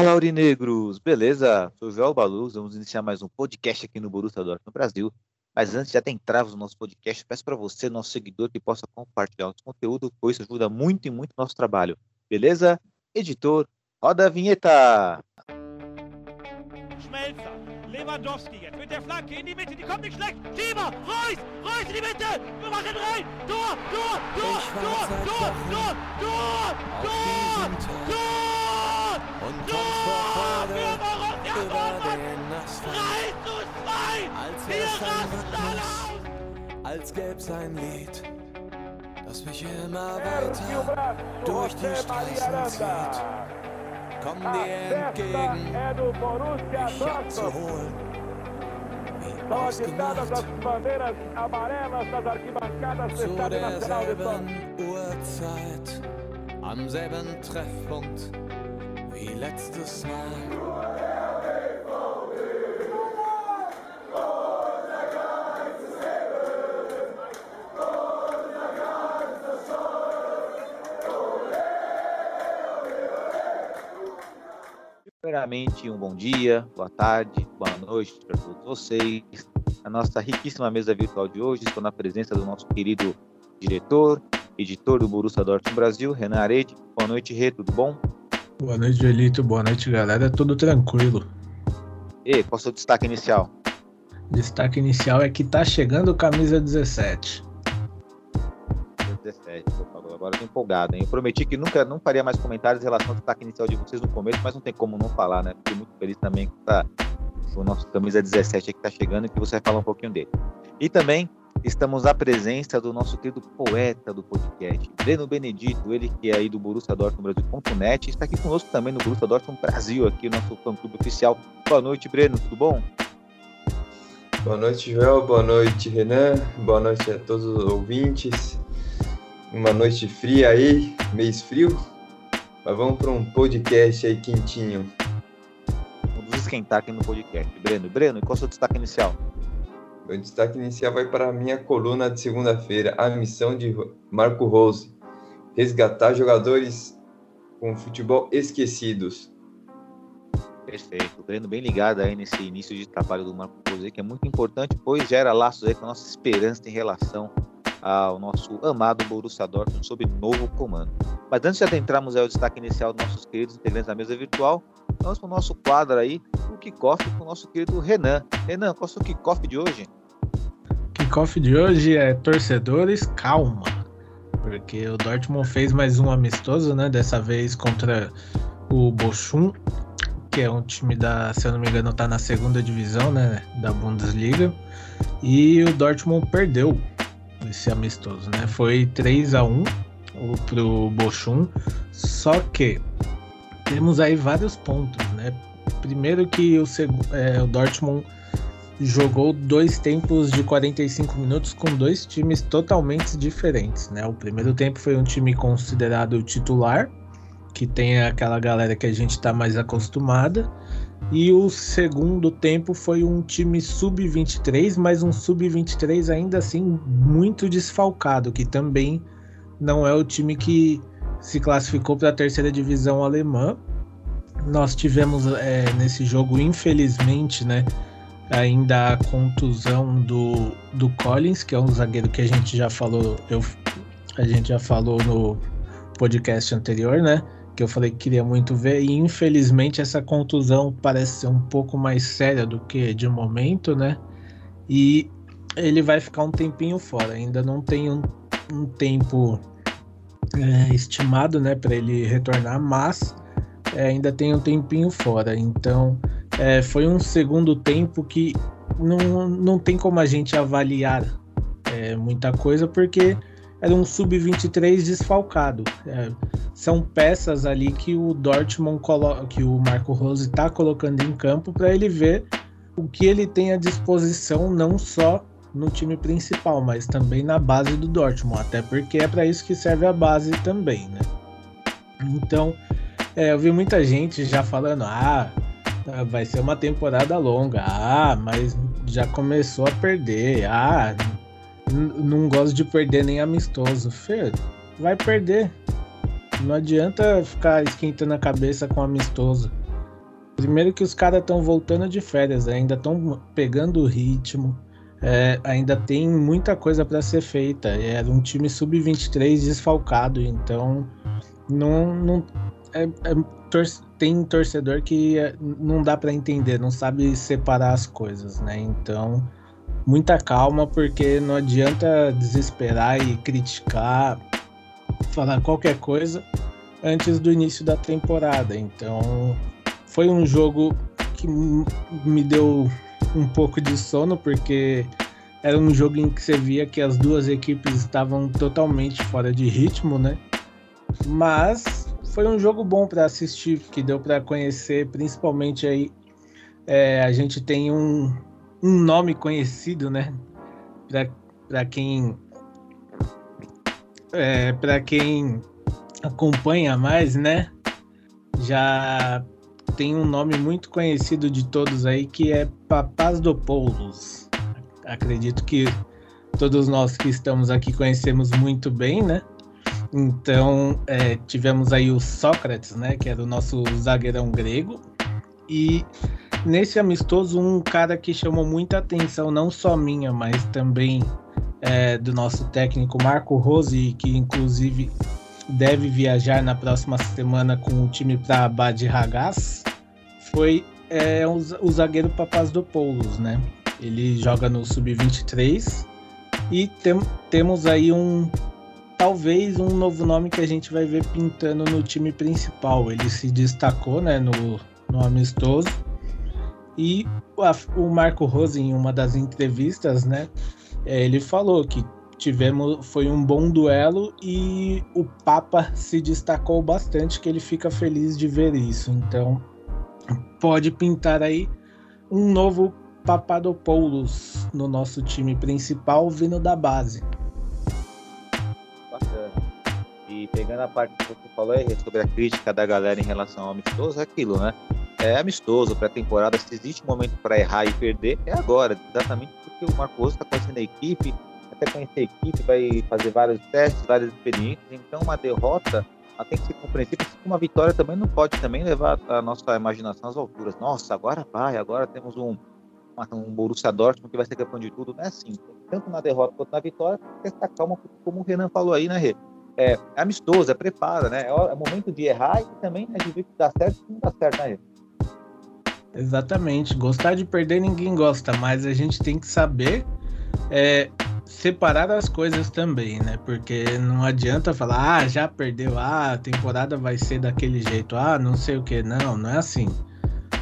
Fala, Aurinegros! Beleza? Sou o Joel Baluz, vamos iniciar mais um podcast aqui no Borussia Dortmund no Brasil. Mas antes de adentrarmos no nosso podcast, peço para você, nosso seguidor, que possa compartilhar o conteúdo, pois isso ajuda muito e muito o nosso trabalho. Beleza? Editor, roda a vinheta! Schmelzer, Lewandowski jetzt mit der Flanke in die Mitte, die kommt nicht schlecht. Schieber, Reus, Reus in die Mitte, wir machen rein. Tor, Tor, Tor, Tor, Tor, Tor, Tor, Tor, Tag Tor, und kommt vor Freude über den Asphalt. 3 zu 2, Als wir rasten alle aus. Als gäb's ein Lied, das mich immer weiter durch die Straßen zieht. Komm dir entgegen, mich abzuholen. Wie ausgemacht, zu derselben Uhrzeit, am selben Treffpunkt wie letztes Mal. Primeiramente, um bom dia, boa tarde, boa noite para todos vocês. A nossa riquíssima mesa virtual de hoje, estou na presença do nosso querido diretor, editor do Borussia Dortmund Brasil, Renan Arede. Boa noite, Rê, tudo bom? Boa noite, Joelito. Boa noite, galera. Tudo tranquilo. E qual é o seu destaque inicial? Destaque inicial é que tá chegando camisa 17. 17, por favor. Agora eu tô empolgado, hein? Eu prometi que nunca não faria mais comentários em relação ao destaque inicial de vocês no começo, mas não tem como não falar, né? Fiquei muito feliz também com essa- o nosso camisa 17 aqui que tá chegando e que você vai falar um pouquinho dele. E também estamos à presença do nosso querido poeta do podcast, Breno Benedito, ele que é aí do Borussia Dortmund Brasil.net, está aqui conosco também no Borussia Dortmund Brasil, aqui o nosso fã-clube oficial. Boa noite, Breno, tudo bom? Boa noite, Joel. Boa noite, Renan. Boa noite a todos os ouvintes. Uma noite fria aí, mês frio. Mas vamos para um podcast aí quentinho. Vamos esquentar aqui no podcast. Breno, Breno, qual é o seu destaque inicial? Meu destaque inicial vai para a minha coluna de segunda-feira, a missão de Marco Rose. Resgatar jogadores com futebol esquecidos. Perfeito. O bem ligado aí nesse início de trabalho do Marco Rosé, que é muito importante, pois gera laços aí com a nossa esperança em relação ao nosso amado Borussia Dortmund sob novo comando. Mas antes de adentrarmos ao destaque inicial dos nossos queridos integrantes da mesa virtual, vamos para o nosso quadro aí, o kickoff com o nosso querido Renan. Renan, qual é o seu kickoff de hoje? Kickoff de hoje é torcedores, calma. Porque o Dortmund fez mais um amistoso, né? Dessa vez contra o Bochum, que é um time da, se eu não me engano, tá na segunda divisão, né? Da Bundesliga. E o Dortmund perdeu esse amistoso, né? Foi 3 a 1 o- pro Bochum. Só que temos aí vários pontos, né? Primeiro que o, é, o Dortmund jogou dois tempos de 45 minutos com dois times totalmente diferentes, né? O primeiro tempo foi um time considerado titular, que tem aquela galera que a gente tá mais acostumada, e o segundo tempo foi um time sub-23, mas um sub-23 ainda assim muito desfalcado, que também não é o time que se classificou para a terceira divisão alemã. Nós tivemos é, nesse jogo, infelizmente, né? Ainda a contusão do, do Collins, que é um zagueiro que a gente já falou, eu, a gente já falou no podcast anterior, né? Que eu falei que queria muito ver, e infelizmente essa contusão parece ser um pouco mais séria do que de momento, né? E ele vai ficar um tempinho fora, ainda não tem um, um tempo é, estimado, né, para ele retornar, mas é, ainda tem um tempinho fora, então é, foi um segundo tempo que não, não tem como a gente avaliar é, muita coisa, porque era um sub-23 desfalcado. É, são peças ali que o Dortmund coloca, que o Marco Rose está colocando em campo para ele ver o que ele tem à disposição, não só no time principal, mas também na base do Dortmund, até porque é para isso que serve a base também, né? Então, é, eu vi muita gente já falando, ah, vai ser uma temporada longa, ah, mas já começou a perder, ah, não gosto de perder nem amistoso. Fê, vai perder. Não adianta ficar esquentando a cabeça com amistoso. primeiro que os caras estão voltando de férias, ainda estão pegando o ritmo, é, ainda tem muita coisa para ser feita. Era um time sub-23 desfalcado, então não, não é, é, tem torcedor que é, não dá para entender, não sabe separar as coisas, né? Então muita calma, porque não adianta desesperar e criticar, falar qualquer coisa antes do início da temporada. Então foi um jogo que me deu um pouco de sono, porque era um jogo em que você via que as duas equipes estavam totalmente fora de ritmo, né? Mas foi um jogo bom para assistir, que deu para conhecer, principalmente aí é, a gente tem um, um nome conhecido, né? Para quem é, para quem acompanha mais, né? Já tem um nome muito conhecido de todos aí que é Papasdopoulos. Acredito que todos nós que estamos aqui conhecemos muito bem, né? Então é, tivemos aí o Sócrates, né? Que era o nosso zagueirão grego. E nesse amistoso, um cara que chamou muita atenção, não só minha, mas também é, do nosso técnico Marco Rose, que inclusive deve viajar na próxima semana com o time para Bad Ragaz, foi é, o, zagueiro Papasdopoulos, né? Ele joga no Sub-23 e tem, temos aí um talvez um novo nome que a gente vai ver pintando no time principal. Ele se destacou, né, no, no amistoso. E a, o Marco Rose, em uma das entrevistas, né, é, ele falou que tivemos foi um bom duelo e o Papa se destacou bastante, que ele fica feliz de ver isso. Então, pode pintar aí um novo Papadopoulos no nosso time principal vindo da base. Pegando a parte que você falou aí sobre a crítica da galera em relação ao amistoso, é aquilo, né? É amistoso, pré-temporada, se existe um momento para errar e perder, é agora, exatamente porque o Marcos está conhecendo a equipe, até conhecer a equipe, vai fazer vários testes, várias experiências, então uma derrota ela tem que ser compreensível, uma vitória também não pode também levar a nossa imaginação às alturas. Nossa, agora vai, agora temos um, um Borussia Dortmund que vai ser campeão de tudo. Não é assim. Tanto na derrota quanto na vitória, tem que estar calma, como o Renan falou aí, né, Rê? É, é amistoso, é prepara, né? É, é momento de errar e também né, de ver que dá certo e não dá certo, né? Exatamente. Gostar de perder ninguém gosta, mas a gente tem que saber é, separar as coisas também, né? Porque não adianta falar, ah, já perdeu, ah, a temporada vai ser daquele jeito, ah, não sei o que. Não, não é assim.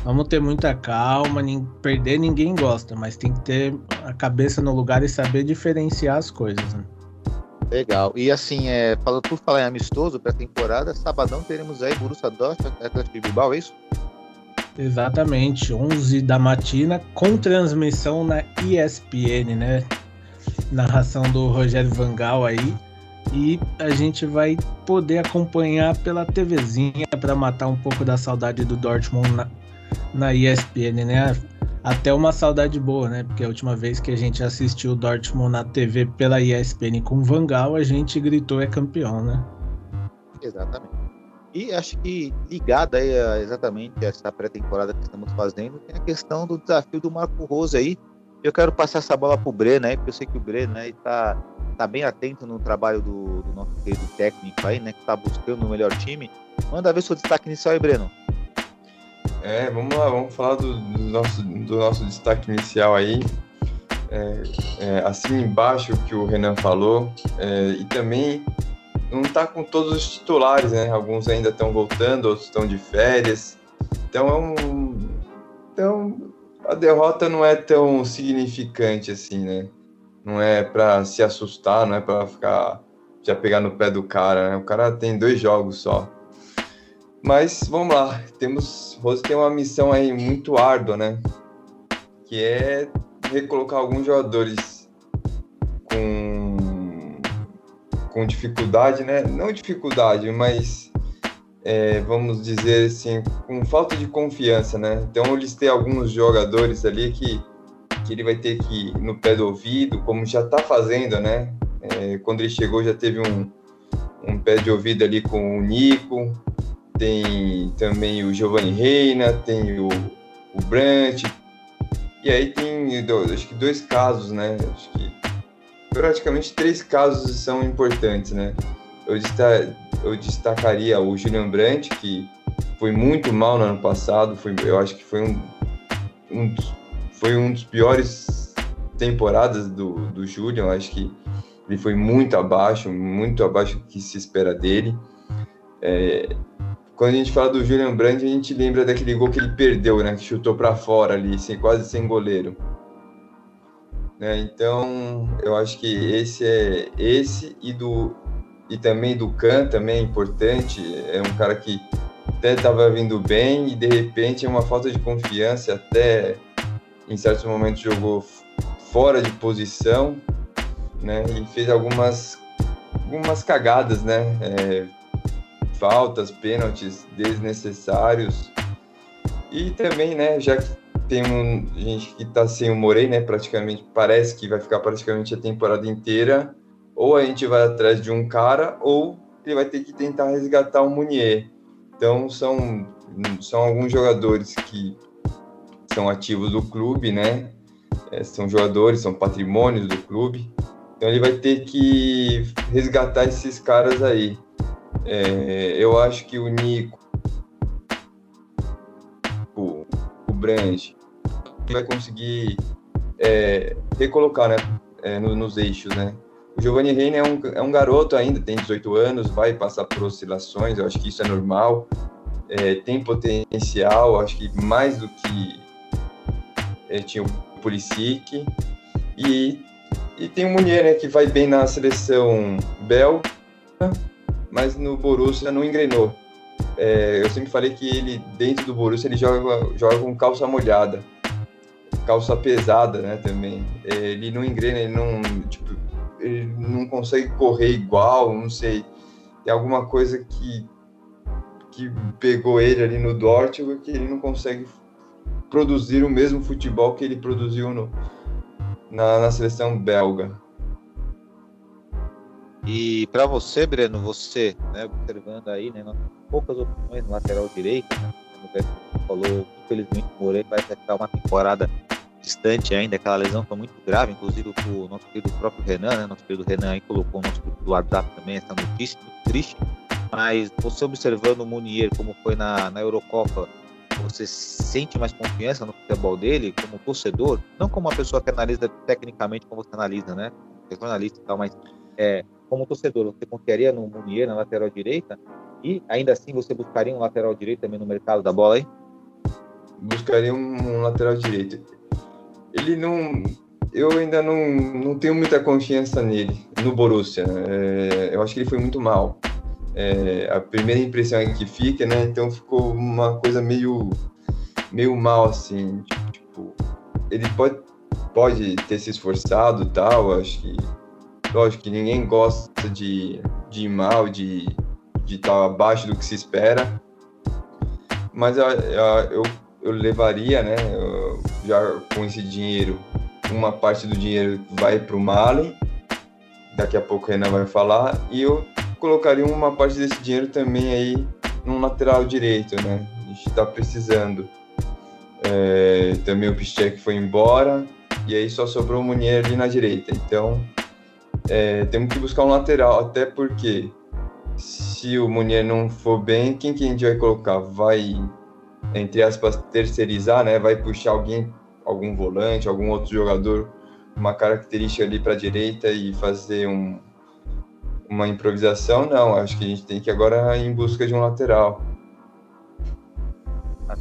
Vamos ter muita calma, nem, perder ninguém gosta, mas tem que ter a cabeça no lugar e saber diferenciar as coisas, né? Legal. E assim, é, falando por falar em amistoso para a temporada, sabadão teremos aí Borussia Dortmund, Atlético de Bilbao, é isso? Exatamente, 11 da matina, com transmissão na ESPN, né? narração do Rogério Vangal aí. E a gente vai poder acompanhar pela TVzinha para matar um pouco da saudade do Dortmund na, na ESPN, né? Até uma saudade boa, né? Porque a última vez que a gente assistiu Dortmund na TV pela ESPN com Vangal, a gente gritou é campeão, né? Exatamente. E acho que ligada aí a exatamente essa pré-temporada que estamos fazendo, tem a questão do desafio do Marco Rose aí, eu quero passar essa bola para o Breno aí, porque eu sei que o Breno né, está tá bem atento no trabalho do, do nosso querido técnico aí, né? Que está buscando o melhor time. Manda ver seu destaque inicial aí, Breno. É, vamos lá, vamos falar do, do nosso, do nosso destaque inicial aí. É, é, assim embaixo que o Renan falou, é, e também não está com todos os titulares, né? Alguns ainda estão voltando, outros estão de férias. Então é um. Então a derrota não é tão significante assim, né? Não é para se assustar, não é para ficar já pegar no pé do cara, né? O cara tem dois jogos só. Mas vamos lá, temos Rose tem uma missão aí muito árdua, né? Que é recolocar alguns jogadores com com dificuldade, né? Não dificuldade, mas é, vamos dizer assim, com falta de confiança, né? Então eu listei alguns jogadores ali que, que ele vai ter que ir no pé do ouvido, como já está fazendo, né? É, quando ele chegou já teve um, um pé de ouvido ali com o Nico, tem também o Giovanni Reina, tem o, o Brandt, e aí tem dois, acho que dois casos, né? Acho que praticamente três casos são importantes, né? Eu, eu destacaria o Julian Brandt, que foi muito mal no ano passado, foi, eu acho que foi um, um foi um dos piores temporadas do, do Julian, eu acho que ele foi muito abaixo, muito abaixo do que se espera dele. É, quando a gente fala do Julian Brandt, a gente lembra daquele gol que ele perdeu, né? Que chutou para fora ali, sem, quase sem goleiro. Né? Então, eu acho que esse é esse e do e também do Khan também é importante. É um cara que até estava vindo bem e de repente é uma falta de confiança, até em certos momentos jogou fora de posição, né? E fez algumas algumas cagadas, né? É, faltas, pênaltis desnecessários. E também, né, já que tem um, gente que tá sem o Morei, né, praticamente, parece que vai ficar praticamente a temporada inteira, ou a gente vai atrás de um cara, ou ele vai ter que tentar resgatar o Munier. Então, são, são alguns jogadores que são ativos do clube, né, é, são jogadores, são patrimônios do clube, então ele vai ter que resgatar esses caras aí. É, eu acho que o Nico, o, o vai conseguir é, recolocar né, é, no, nos eixos, né? O Giovanni Reina é um, é um garoto ainda, tem 18 anos, vai passar por oscilações, eu acho que isso é normal, é, tem potencial, acho que mais do que é, tinha o Pulisic, e, e tem o Munier, né, que vai bem na seleção belga, mas no Borussia não engrenou. É, eu sempre falei que ele, dentro do Borussia, ele joga, joga com calça molhada, calça pesada, né, também. É, ele não engrena, ele não, tipo, ele não consegue correr igual, não sei. Tem alguma coisa que, que pegou ele ali no Dortmund que ele não consegue produzir o mesmo futebol que ele produziu no, na, na seleção belga. E para você, Breno, você, né, observando aí, né, poucas opções no lateral direito, né, como o falou, infelizmente o Moreira vai ficar uma temporada distante ainda, aquela lesão foi muito grave, inclusive o nosso querido próprio Renan, né, nosso querido Renan aí colocou no nosso grupo do WhatsApp também essa notícia, muito triste, mas você observando o Munier como foi na, na Eurocopa, você sente mais confiança no futebol dele como torcedor, não como uma pessoa que analisa tecnicamente como você analisa, né, jornalista e tal, mas é, como torcedor, você confiaria no Munier na lateral direita? E ainda assim você buscaria um lateral direito também no mercado da bola aí? Buscaria um lateral direito. Ele não. Eu ainda não, não tenho muita confiança nele, no Borussia. É, eu acho que ele foi muito mal. É, a primeira impressão é que fica, né? Então ficou uma coisa meio, meio mal, assim. Tipo, ele pode, pode ter se esforçado tal, acho que lógico que ninguém gosta de, de ir mal, de estar tá abaixo do que se espera, mas eu, eu, eu levaria, né, eu, já com esse dinheiro, uma parte do dinheiro vai para o Mali, daqui a pouco o Renan vai falar, e eu colocaria uma parte desse dinheiro também aí no lateral direito, né, a gente está precisando. É, também o Piszczek foi embora, e aí só sobrou o Munier ali na direita, então é, temos que buscar um lateral, até porque se o Munier não for bem, quem que a gente vai colocar? Vai, entre aspas, terceirizar, né? Vai puxar alguém, algum volante, algum outro jogador, uma característica ali para a direita e fazer um, uma improvisação? Não, acho que a gente tem que agora ir em busca de um lateral. Tá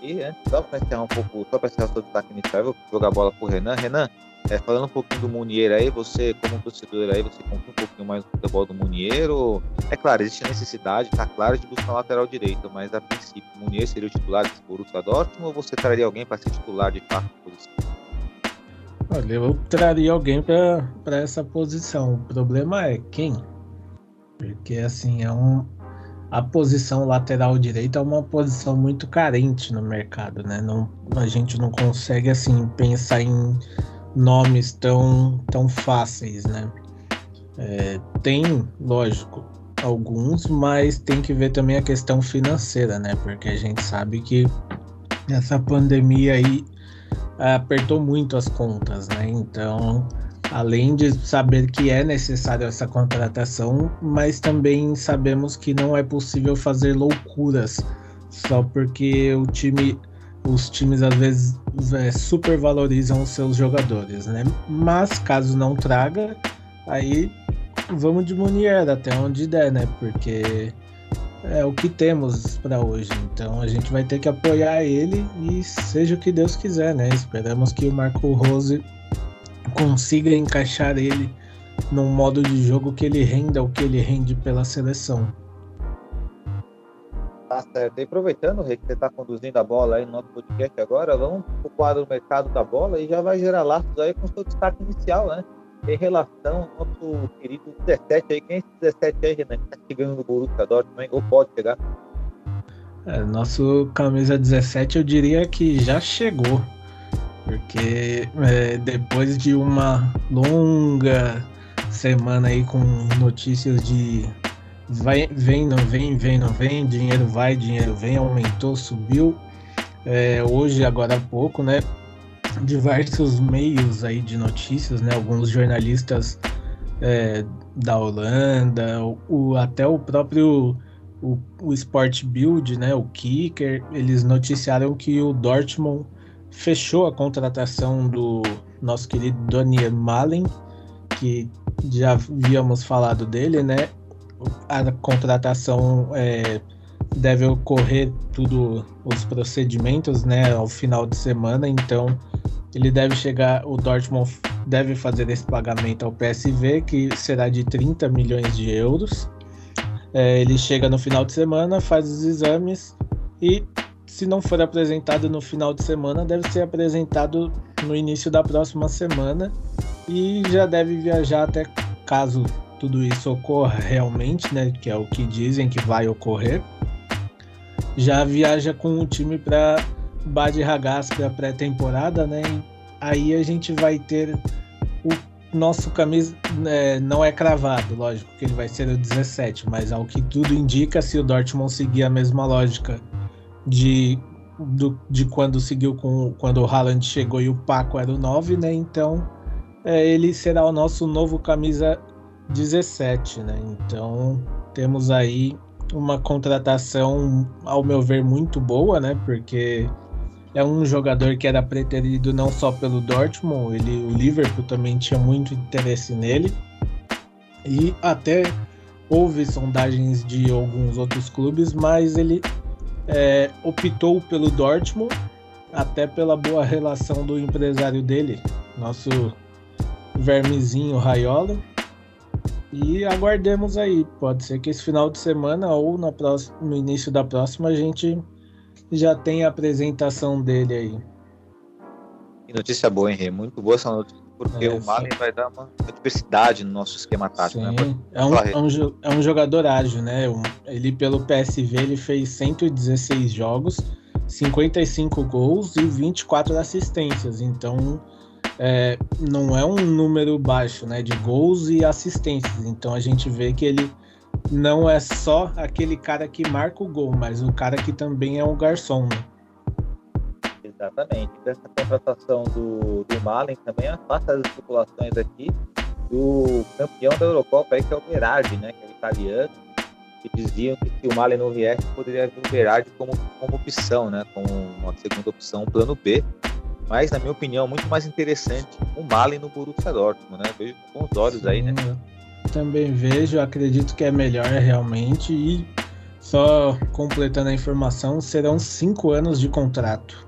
e antes, só para encerrar um pouco, só para encerrar o seu destaque eu vou jogar a bola para o Renan. Renan, é, falando um pouquinho do Munier aí, você, como torcedor aí, você confia um pouquinho mais no futebol do Munier? Ou... É claro, existe a necessidade, tá claro, de buscar um lateral direito, mas a princípio, o Munier seria o titular desse Borussia Dortmund ou você traria alguém para ser titular de fato posição? Olha, eu traria alguém para essa posição. O problema é quem? Porque, assim, é um, a posição lateral direita é uma posição muito carente no mercado, né? Não, a gente não consegue, assim, pensar em nomes tão, tão fáceis, né? É, tem, lógico, alguns, mas tem que ver também a questão financeira, né? Porque a gente sabe que essa pandemia aí apertou muito as contas, né? Então, além de saber que é necessário essa contratação, mas também sabemos que não é possível fazer loucuras só porque o time os times às vezes é, supervalorizam os seus jogadores, né? Mas caso não traga, aí vamos de Munier até onde der, né? Porque é o que temos para hoje. Então a gente vai ter que apoiar ele e seja o que Deus quiser, né? Esperamos que o Marco Rose consiga encaixar ele num modo de jogo que ele renda o que ele rende pela seleção. Tá certo. E aproveitando, Rei, que você está conduzindo a bola aí no nosso podcast agora, vamos para o quadro mercado da bola e já vai gerar laços aí com o seu destaque inicial, né? Em relação ao nosso querido 17 aí. Quem é esse 17 aí, Renan? Que tá chegando no Borussia Dortmund, ou pode chegar? É, nosso camisa 17 eu diria que já chegou. Porque é, depois de uma longa semana aí com notícias de vai, vem, não vem, vem, não vem, dinheiro vai, dinheiro vem, aumentou, subiu. É, hoje, agora há pouco, né? Diversos meios aí de notícias, né? Alguns jornalistas é, da Holanda, o, até o próprio o, o Sport Build, né? O Kicker, eles noticiaram que o Dortmund fechou a contratação do nosso querido Daniel Malen, que já havíamos falado dele, né? A contratação é, deve ocorrer tudo os procedimentos, né, ao final de semana, então ele deve chegar, o Dortmund deve fazer esse pagamento ao PSV, que será de 30 milhões de euros. É, ele chega no final de semana, faz os exames e, se não for apresentado no final de semana, deve ser apresentado no início da próxima semana e já deve viajar até caso tudo isso ocorra realmente, né, que é o que dizem que vai ocorrer, já viaja com o time para Bad Ragaz para pré-temporada, né? Aí a gente vai ter o nosso camisa é, não é cravado, lógico que ele vai ser o 17, mas ao que tudo indica, se o Dortmund seguir a mesma lógica de do, de quando seguiu com quando o Haaland chegou e o Paco era o 9, né? Então é, ele será o nosso novo camisa 17, né? Então temos aí uma contratação, ao meu ver, muito boa, né? Porque é um jogador que era preterido não só pelo Dortmund, ele, o Liverpool também tinha muito interesse nele. E até houve sondagens de alguns outros clubes, mas ele é, optou pelo Dortmund, até pela boa relação do empresário dele, nosso vermezinho Raiola. E aguardemos aí. Pode ser que esse final de semana ou na próxima, no início da próxima a gente já tenha a apresentação dele aí. E notícia boa, Henrique. Muito boa essa notícia, porque é, o Malen vai dar uma diversidade no nosso esquema tático. Né? É, um, é, um, é um jogador ágil, né? Ele, pelo PSV, ele fez 116 jogos, 55 gols e 24 assistências. Então é, não é um número baixo né, de gols e assistências. Então a gente vê que ele não é só aquele cara que marca o gol, mas o cara que também é um garçom. Né? Exatamente. Dessa contratação do, do Malen também afasta as especulações aqui do campeão da Eurocopa, aí, que é o Berardi, né, que é italiano, que diziam que se o Malen não viesse, poderia vir o Berardi como, como opção, né, como uma segunda opção, plano B mas, na minha opinião, muito mais interessante o Malen no Borussia Dortmund, né? Vejo com os olhos aí, né? Também vejo, acredito que é melhor realmente. E só completando a informação, serão cinco anos de contrato.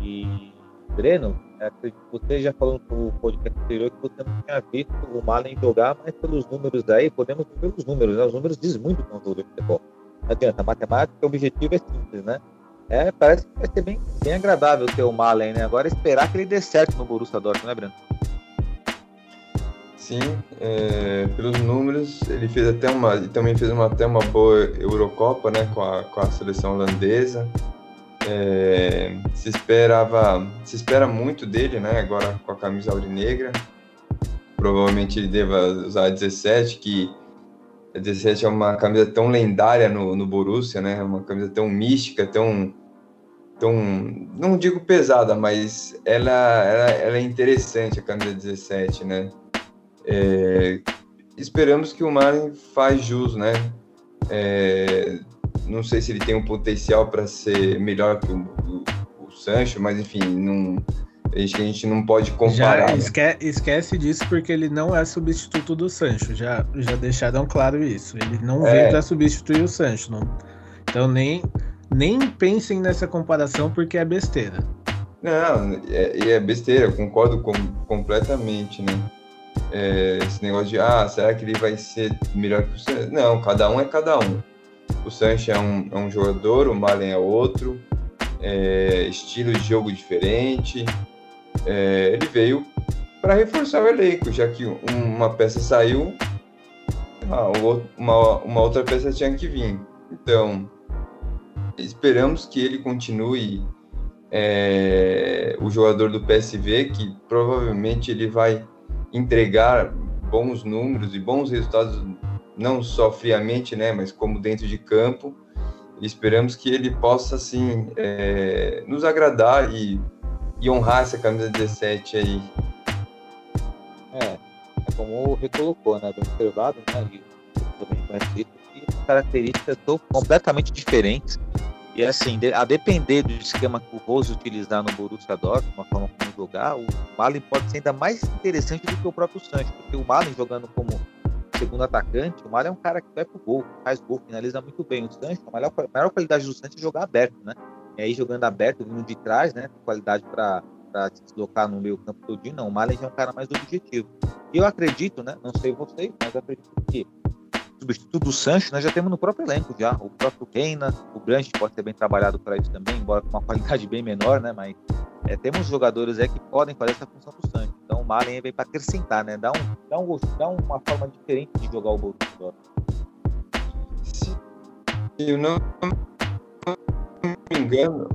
E, Breno, você já falou no podcast anterior que você não tinha visto o Malen jogar, mas pelos números aí, podemos ver pelos números, né? Os números dizem muito com o futebol. Não adianta, matemática, o objetivo é simples, né? É, parece que vai ser bem, bem agradável ter o Malen, né? Agora esperar que ele dê certo no Borussia Dortmund, né, Breno? Sim, é, pelos números, ele fez até uma, também fez uma, até uma boa Eurocopa, né, com a, com a seleção holandesa. É, se esperava, se espera muito dele, né, agora com a camisa aurinegra. provavelmente ele deva usar a 17, que a 17 é uma camisa tão lendária no, no Borussia, né? Uma camisa tão mística, tão, tão não digo pesada, mas ela, ela, ela é interessante a camisa 17, né? É, esperamos que o Malen faz jus, né? É, não sei se ele tem um potencial para ser melhor que o, o, o Sancho, mas enfim, não Que a gente não pode comparar. Já esque esquece disso porque ele não é substituto do Sancho. Já, já deixaram claro isso. Ele não é. veio para substituir o Sancho. Não. Então nem, nem pensem nessa comparação porque é besteira. Não, é, é besteira, eu concordo com, completamente, né? É, esse negócio de, ah, será que ele vai ser melhor que o Sancho? Não, cada um é cada um. O Sancho é um, é um jogador, o Malen é outro, é, estilo de jogo diferente, é, ele veio para reforçar o elenco, já que uma peça saiu, ah, uma, uma outra peça tinha que vir. Então, esperamos que ele continue é, o jogador do PSV, que provavelmente ele vai entregar bons números e bons resultados, não só friamente, né, mas como dentro de campo. E esperamos que ele possa, assim, é, nos agradar e e honrar essa camisa 17 aí. É, é como recolocou, né? Bem observado, né? E também conhece isso, características completamente diferentes. E assim, a depender do esquema que o Rose utilizar no Borussia Dortmund, uma forma como jogar, o Malin pode ser ainda mais interessante do que o próprio Sancho, porque o Malin jogando como segundo atacante, o Malin é um cara que vai pro gol, faz gol, finaliza muito bem. O Sancho, a maior, a maior qualidade do Sancho é jogar aberto, né? E aí jogando aberto, vindo de trás, né? Qualidade para se deslocar no meio campo todinho, não. O Malen é um cara mais objetivo. E eu acredito, né? Não sei vocês, mas acredito que substituto do Sancho nós já temos no próprio elenco já. O próprio Reina, o Branche pode ser bem trabalhado para isso também, embora com uma qualidade bem menor, né? Mas é, temos jogadores aí que podem fazer essa função do Sancho. Então o Malen vem para acrescentar, né? Dá, um, dá, um, dá uma forma diferente de jogar o Borussia Se eu não me engano,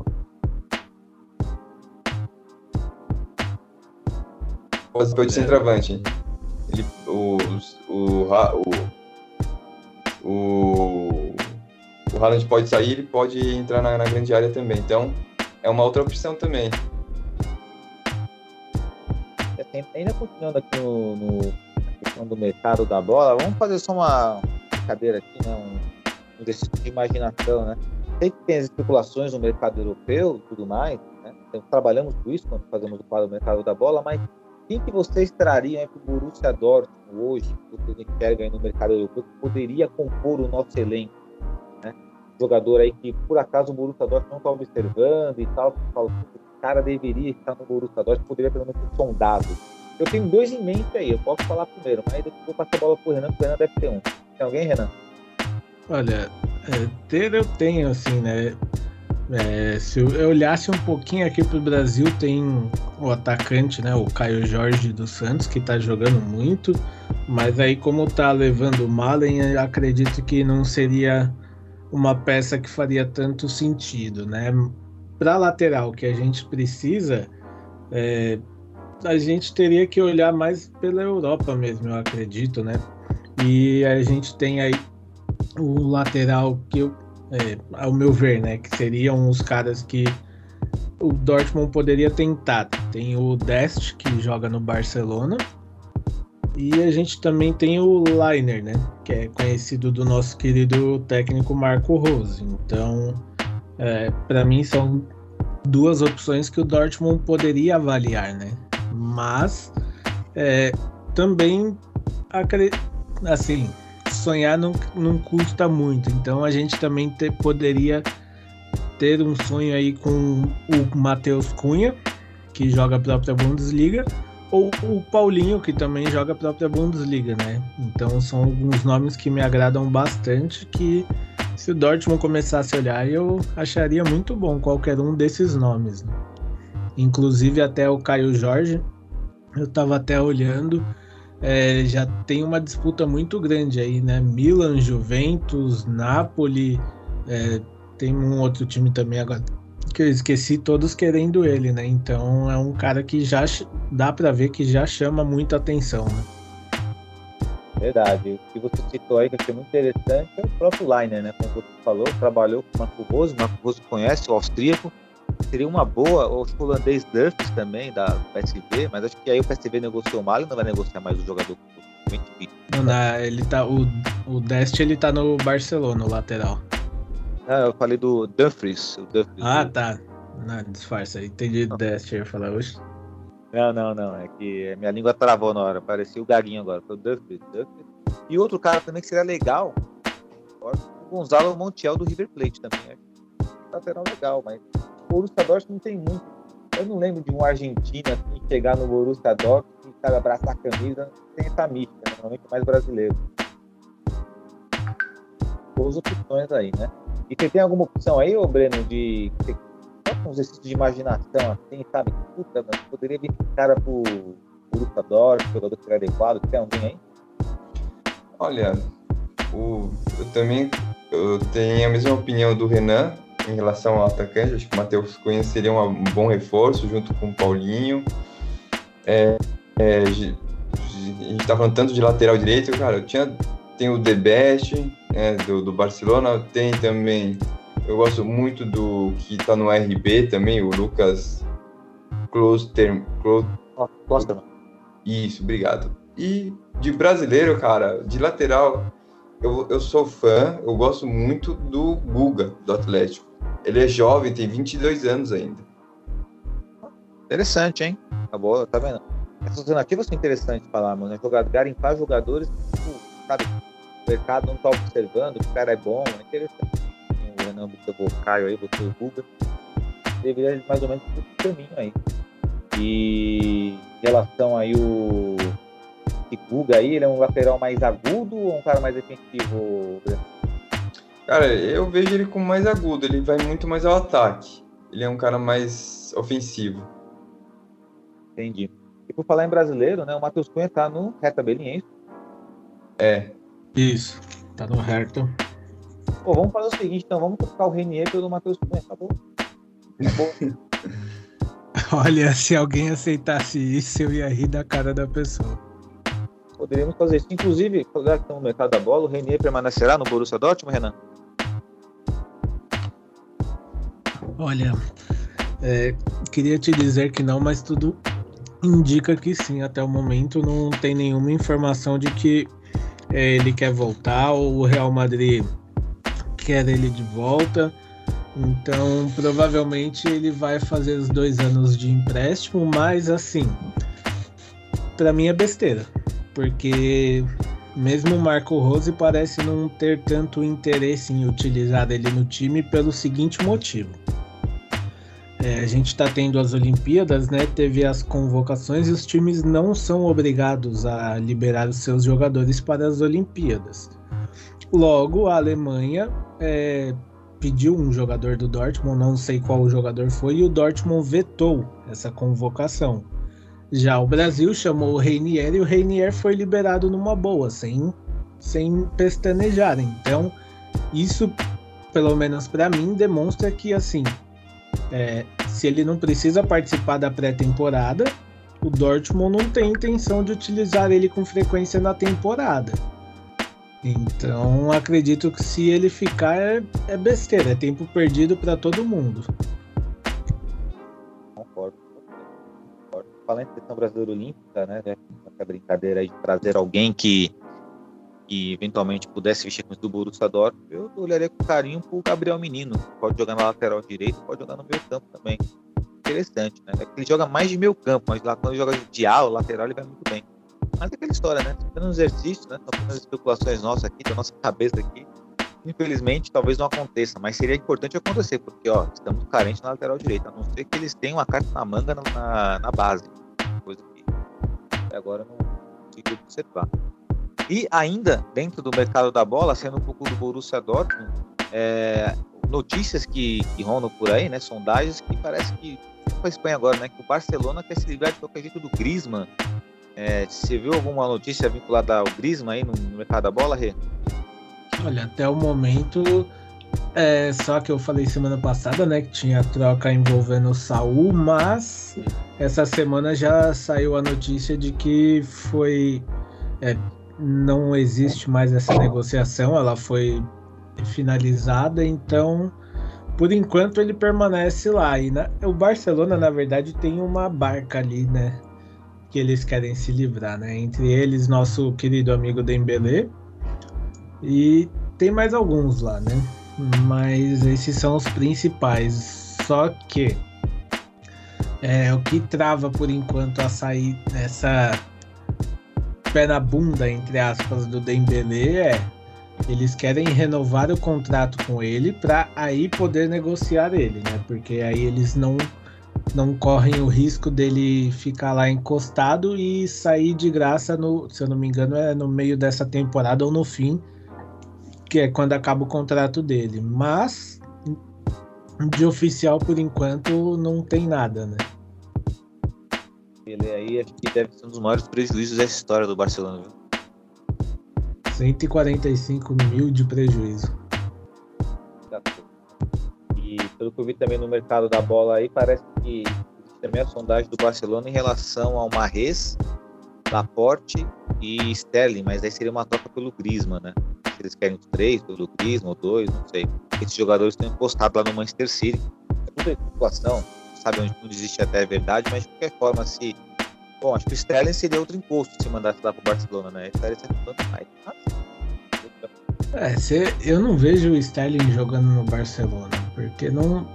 foi de centroavante. Ele, o, o, o, o, o Haaland pode sair, ele pode entrar na, na, grande área também. Então, é uma outra opção também. É, ainda continuando aqui no, no, questão do mercado da bola, vamos fazer só uma brincadeira aqui, né? Um, um exercício de imaginação, né? Sei que tem as especulações no mercado europeu e tudo mais, né? Então, trabalhamos com isso quando fazemos o quadro do mercado da bola, mas quem que vocês trariam para o Borussia Dortmund hoje, que vocês enxergam aí no mercado europeu, que poderia compor o nosso elenco? Né? Jogador aí que, por acaso, o Borussia Dortmund não está observando e tal, fala o cara deveria estar no Borussia Dortmund, poderia pelo menos ser sondado. Eu tenho dois em mente aí, eu posso falar primeiro, mas depois vou passar a bola para o Renan, porque o Renan deve ter um. Tem alguém, Renan? Olha, é, ter eu tenho, assim, né? É, se eu olhasse um pouquinho aqui pro Brasil, tem o atacante, né? O Caio Jorge dos Santos, que tá jogando muito. Mas aí, como tá levando o Malen, acredito que não seria uma peça que faria tanto sentido, né? Para lateral que a gente precisa, é, a gente teria que olhar mais pela Europa mesmo, eu acredito, né? E a gente tem aí o lateral que eu, é, ao meu ver, né, que seriam os caras que o Dortmund poderia tentar. Tem o Dest, que joga no Barcelona, e a gente também tem o Liner, né, que é conhecido do nosso querido técnico Marco Rose. Então, é, para mim são duas opções que o Dortmund poderia avaliar, né? Mas é, também assim sonhar não, não custa muito. Então a gente também poderia ter um sonho aí com o Matheus Cunha, que joga a própria Bundesliga, ou o Paulinho, que também joga a própria Bundesliga, né? Então são alguns nomes que me agradam bastante, que se o Dortmund começasse a olhar, eu acharia muito bom qualquer um desses nomes. Né? Inclusive até o Caio Jorge, eu estava até olhando, é, já tem uma disputa muito grande aí, né? Milan, Juventus, Napoli, é, tem um outro time também agora que eu esqueci todos querendo ele, né? Então é um cara que já dá para ver que já chama muita atenção, né? Verdade. O que você citou aí, que eu achei muito interessante, é o próprio Liner, né? Como você falou, trabalhou com o Marco Rose, Marco Rose conhece o austríaco. Seria uma boa, o holandês Durfs também, da PSV, mas acho que aí o PSV negociou mal e não vai negociar mais o jogador não, não, ele tá, o, o Dest ele tá no Barcelona, o lateral. Ah, eu falei do Dumfries. Dumfries ah, tá. Não, disfarça, entendi o Dest, eu ia falar hoje. Não, não, não. É que minha língua travou na hora. Parecia o gaguinho agora. Foi o Duffy, Duffy. E outro cara também que seria legal. O Gonzalo Montiel do River Plate também. É lateral legal, mas o Borussia Dortmund não tem muito. Eu não lembro de um argentino assim chegar no Borussia Dortmund e cara abraçar a camisa. Tem essa mística, né? normalmente mais brasileiro. Boas opções aí, né? E você tem alguma opção aí, ô Breno, de um exercício de imaginação, assim, sabe? Puta, mas poderia vir cara pro lutador, jogador que era adequado, tem alguém aí? Olha, o, eu também eu tenho a mesma opinião do Renan em relação ao atacante. Acho que o Matheus Cunha seria um bom reforço junto com o Paulinho. É, é, a gente tá falando tanto de lateral direito, cara. Eu tinha, tem o The Best né, do, do Barcelona, tem também eu gosto muito do que tá no RB também, o Lucas Kloster. Kloster. Isso, obrigado. E de brasileiro, cara, de lateral, eu, eu sou fã, eu gosto muito do Guga, do Atlético. Ele é jovem, tem 22 anos ainda. Interessante, hein? Tá boa, tá vendo? Essas alternativas são interessantes falar, mano. Né? Jogar, garimpar jogadores, tipo, sabe, o mercado não tá observando, o cara é bom, é interessante o Renan botou o Caio aí, botou o Guga. Deveria mais ou menos esse caminho aí. E em relação aí o Guga aí, ele é um lateral mais agudo ou um cara mais defensivo, Cara, eu vejo ele como mais agudo, ele vai muito mais ao ataque. Ele é um cara mais ofensivo. Entendi. E por falar em brasileiro, né? O Matheus Cunha tá no Reta Beliense. É. Isso, tá no Hertha. Pô, vamos fazer o seguinte, então, vamos trocar o Renier pelo Matheus Cunha, tá bom? Tá bom. Olha, se alguém aceitasse isso, eu ia rir da cara da pessoa. Poderíamos fazer isso. Inclusive, já que estamos no mercado da bola, o Renier permanecerá no Borussia Dortmund, Renan? Olha, é, queria te dizer que não, mas tudo indica que sim. Até o momento não tem nenhuma informação de que é, ele quer voltar ou o Real Madrid quer ele de volta. Então, provavelmente ele vai fazer os dois anos de empréstimo, mas assim, para mim é besteira, porque mesmo Marco Rose parece não ter tanto interesse em utilizar ele no time pelo seguinte motivo. É, a gente está tendo as Olimpíadas, né? Teve as convocações e os times não são obrigados a liberar os seus jogadores para as Olimpíadas. Logo, a Alemanha é, pediu um jogador do Dortmund, não sei qual jogador foi, e o Dortmund vetou essa convocação. Já o Brasil chamou o Reinier e o Reinier foi liberado numa boa, sem, sem pestanejar. Então, isso, pelo menos para mim, demonstra que assim, é, se ele não precisa participar da pré-temporada, o Dortmund não tem intenção de utilizar ele com frequência na temporada. Então acredito que se ele ficar é, é besteira, é tempo perdido para todo mundo. Falando em questão brasileira olímpica, né? Essa brincadeira aí de trazer alguém que, que eventualmente pudesse vestir com do Borussia Dortmund, eu olharia com carinho pro Gabriel Menino. Pode jogar na lateral direita, pode jogar no meio campo também. Interessante, né? É ele joga mais de meio campo, mas lá quando ele joga de ala, lateral, ele vai muito bem. Mas é aquela história, né? Fazendo um exercício, né? Estão fazendo especulações nossas aqui, da nossa cabeça aqui. Infelizmente, talvez não aconteça, mas seria importante acontecer, porque ó, estamos carentes na lateral direita, a não ser que eles tenham uma carta na manga na, na, na base. Até agora não consigo observar. E ainda, dentro do mercado da bola, sendo um pouco do Borussia Dortmund, é, notícias que, que rondam por aí, né? Sondagens que parece que para a Espanha agora, né? Que o Barcelona quer se livrar de qualquer jeito do Griezmann é, você viu alguma notícia vinculada ao Griezmann aí no, no mercado da bola, Rê? Olha, até o momento É, só que eu falei semana passada, né, que tinha troca envolvendo o Saul, mas essa semana já saiu a notícia de que foi. É, não existe mais essa negociação, ela foi finalizada, então por enquanto ele permanece lá. E na, o Barcelona, na verdade, tem uma barca ali, né? Que eles querem se livrar, né? Entre eles, nosso querido amigo Dembélé. E tem mais alguns lá, né? Mas esses são os principais. Só que é, o que trava por enquanto a sair nessa pé na bunda, entre aspas, do Dembélé é eles querem renovar o contrato com ele para aí poder negociar ele, né? Porque aí eles não não correm o risco dele ficar lá encostado e sair de graça no, se eu não me engano, é no meio dessa temporada ou no fim, que é quando acaba o contrato dele. Mas de oficial por enquanto não tem nada, né? Ele aí acho que deve ser um dos maiores prejuízos dessa história do Barcelona, viu? 145 mil de prejuízo. E pelo que eu vi também no mercado da bola aí, parece que também a sondagem do Barcelona em relação ao Marres, Laporte e Sterling, mas aí seria uma troca pelo Griezmann, né? Eles querem os três, pelo Griezmann ou dois, não sei. Esses jogadores estão encostados lá no Manchester City. É tudo situação, sabe onde não existe até a verdade, mas de qualquer forma, se Bom, acho que o Sterling seria outro imposto se mandasse lá pro Barcelona, né? Estaria sendo tanto mais. É, cê, eu não vejo o Sterling jogando no Barcelona, porque não.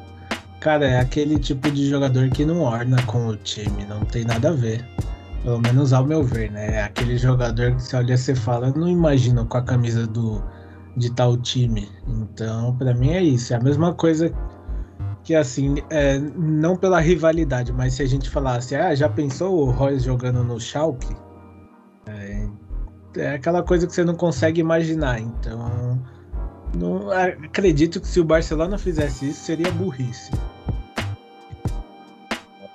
Cara, é aquele tipo de jogador que não orna com o time, não tem nada a ver. Pelo menos ao meu ver, né? Aquele jogador que você olha e você fala, não imagino com a camisa do, de tal time. Então, para mim é isso. É a mesma coisa que assim, é, não pela rivalidade, mas se a gente falasse, ah, já pensou o Royce jogando no Schalke? É, é aquela coisa que você não consegue imaginar. Então, não, acredito que se o Barcelona fizesse isso, seria burrice.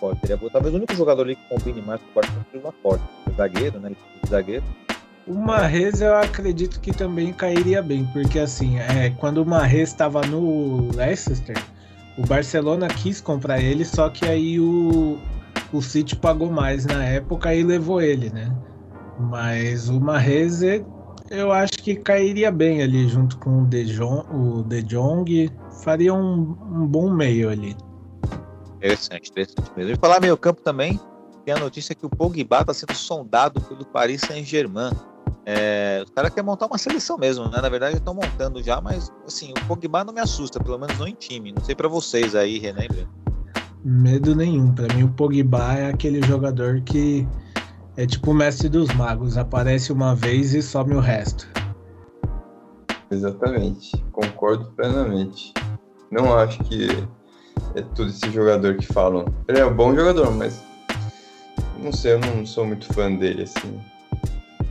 Pode, seria, talvez o único jogador ali que combine mais com o Barcelona seja o Laporte, zagueiro, né? zagueiro. O Marrez eu acredito que também cairia bem, porque assim, é, quando o Marrez estava no Leicester, o Barcelona quis comprar ele, só que aí o, o City pagou mais na época e levou ele, né? Mas o Mahrez, eu acho que cairia bem ali junto com o De Jong, o De Jong faria um, um bom meio ali. Interessante, interessante mesmo. E falar meio campo também, tem a notícia que o Pogba está sendo sondado pelo Paris Saint-Germain. É, os caras querem montar uma seleção mesmo, né? Na verdade, estão montando já, mas assim, o Pogba não me assusta, pelo menos não em time. Não sei para vocês aí, René. Medo nenhum. Para mim, o Pogba é aquele jogador que é tipo o mestre dos magos, aparece uma vez e some o resto. Exatamente, concordo plenamente. Não acho que é tudo esse jogador que falam. Ele é um bom jogador, mas não sei, eu não sou muito fã dele assim.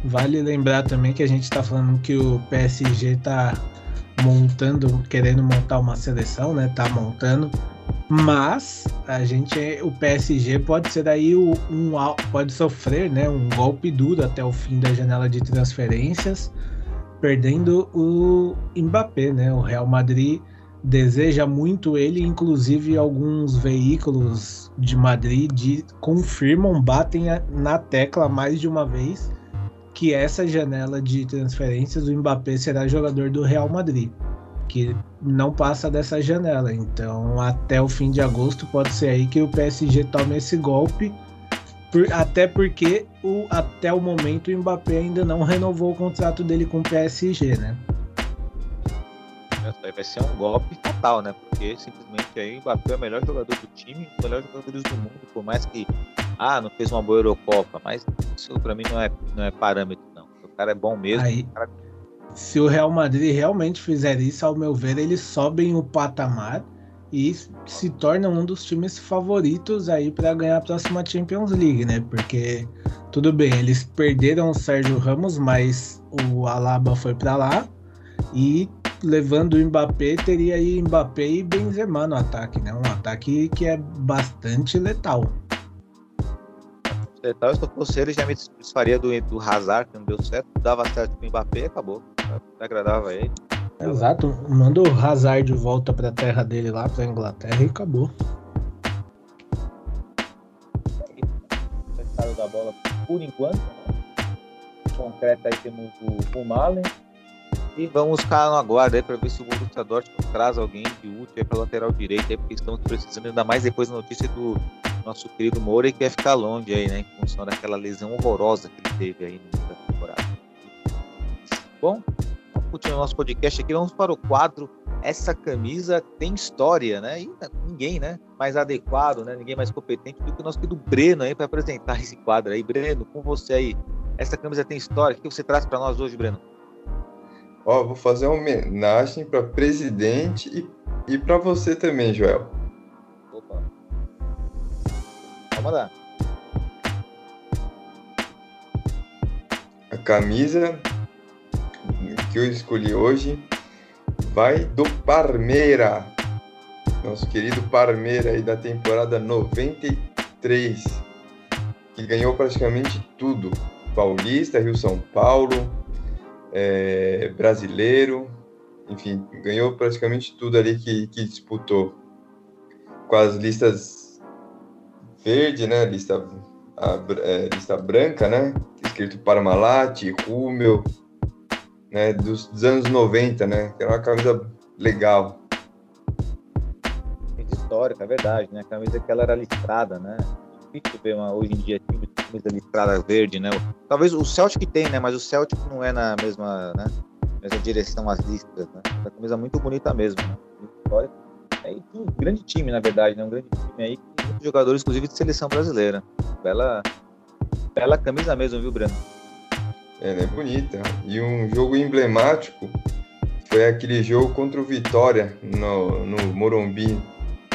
Vale lembrar também que a gente está falando que o PSG está montando, querendo montar uma seleção, né? Tá montando. Mas a gente, o PSG pode ser aí um, pode sofrer, né, um golpe duro até o fim da janela de transferências, perdendo o Mbappé, né? O Real Madrid deseja muito ele, inclusive alguns veículos de Madrid confirmam, batem na tecla mais de uma vez que essa janela de transferências o Mbappé será jogador do Real Madrid, que não passa dessa janela. Então, até o fim de agosto pode ser aí que o PSG tome esse golpe, por, até porque o, até o momento o Mbappé ainda não renovou o contrato dele com o PSG, né? Vai ser um golpe total, né? Porque simplesmente aí o Mbappé é o melhor jogador do time, dos melhores jogadores do mundo, por mais que ah, não fez uma boa Eurocopa, mas isso para mim não é, não é parâmetro, não. O cara é bom mesmo. Aí, cara... Se o Real Madrid realmente fizer isso, ao meu ver, eles sobem o patamar e se tornam um dos times favoritos aí para ganhar a próxima Champions League, né? Porque tudo bem, eles perderam o Sérgio Ramos, mas o Alaba foi para lá e levando o Mbappé teria aí Mbappé e Benzema no ataque, né? Um ataque que é bastante letal tal, se eu fosse ele, já me desfaria do, do Hazard, que não deu certo, dava certo com o Mbappé e acabou. Agradava ele. Exato, manda o Hazard de volta pra terra dele lá, pra Inglaterra e acabou. Da bola por enquanto. Concreta aí temos o, o Malen. E vamos ficar no aguardo aí para ver se o Borussia Dortmund traz alguém de útil para lateral direito aí, porque estamos precisando ainda mais depois da notícia do nosso querido Moura que vai ficar longe aí, né, em função daquela lesão horrorosa que ele teve aí nessa temporada. Bom, vamos continuar nosso podcast aqui, vamos para o quadro essa camisa tem história, né? E ninguém, né? Mais adequado, né? Ninguém mais competente do que o nosso querido Breno aí para apresentar esse quadro aí. Breno, com você aí. Essa camisa tem história. O que você traz para nós hoje, Breno? Ó, vou fazer uma homenagem para presidente e, e para você também, Joel. Opa. Vamos lá. A camisa que eu escolhi hoje vai do Parmeira. Nosso querido Parmeira aí da temporada 93, que ganhou praticamente tudo. Paulista, Rio São Paulo, é, brasileiro, enfim, ganhou praticamente tudo ali que, que disputou. Com as listas verde, né? Lista, a, é, lista branca, né? Escrito Parmalat, Rúmel, né? Dos, dos, anos 90, né? Que era uma camisa legal. Histórica, é verdade, né? A camisa que ela era listrada, né? Difícil ver uma, hoje em dia time camisa listrada verde, né? Talvez o Celtic tem, né? Mas o Celtic não é na mesma, né? Mesma direção às listas, né? É uma camisa muito bonita mesmo, né? É, um grande time, na verdade, né? Um grande time aí com muitos jogadores, inclusive de seleção brasileira. Bela, bela camisa mesmo, viu, Breno? É, né? Bonita. E um jogo emblemático foi aquele jogo contra o Vitória no, no Morumbi,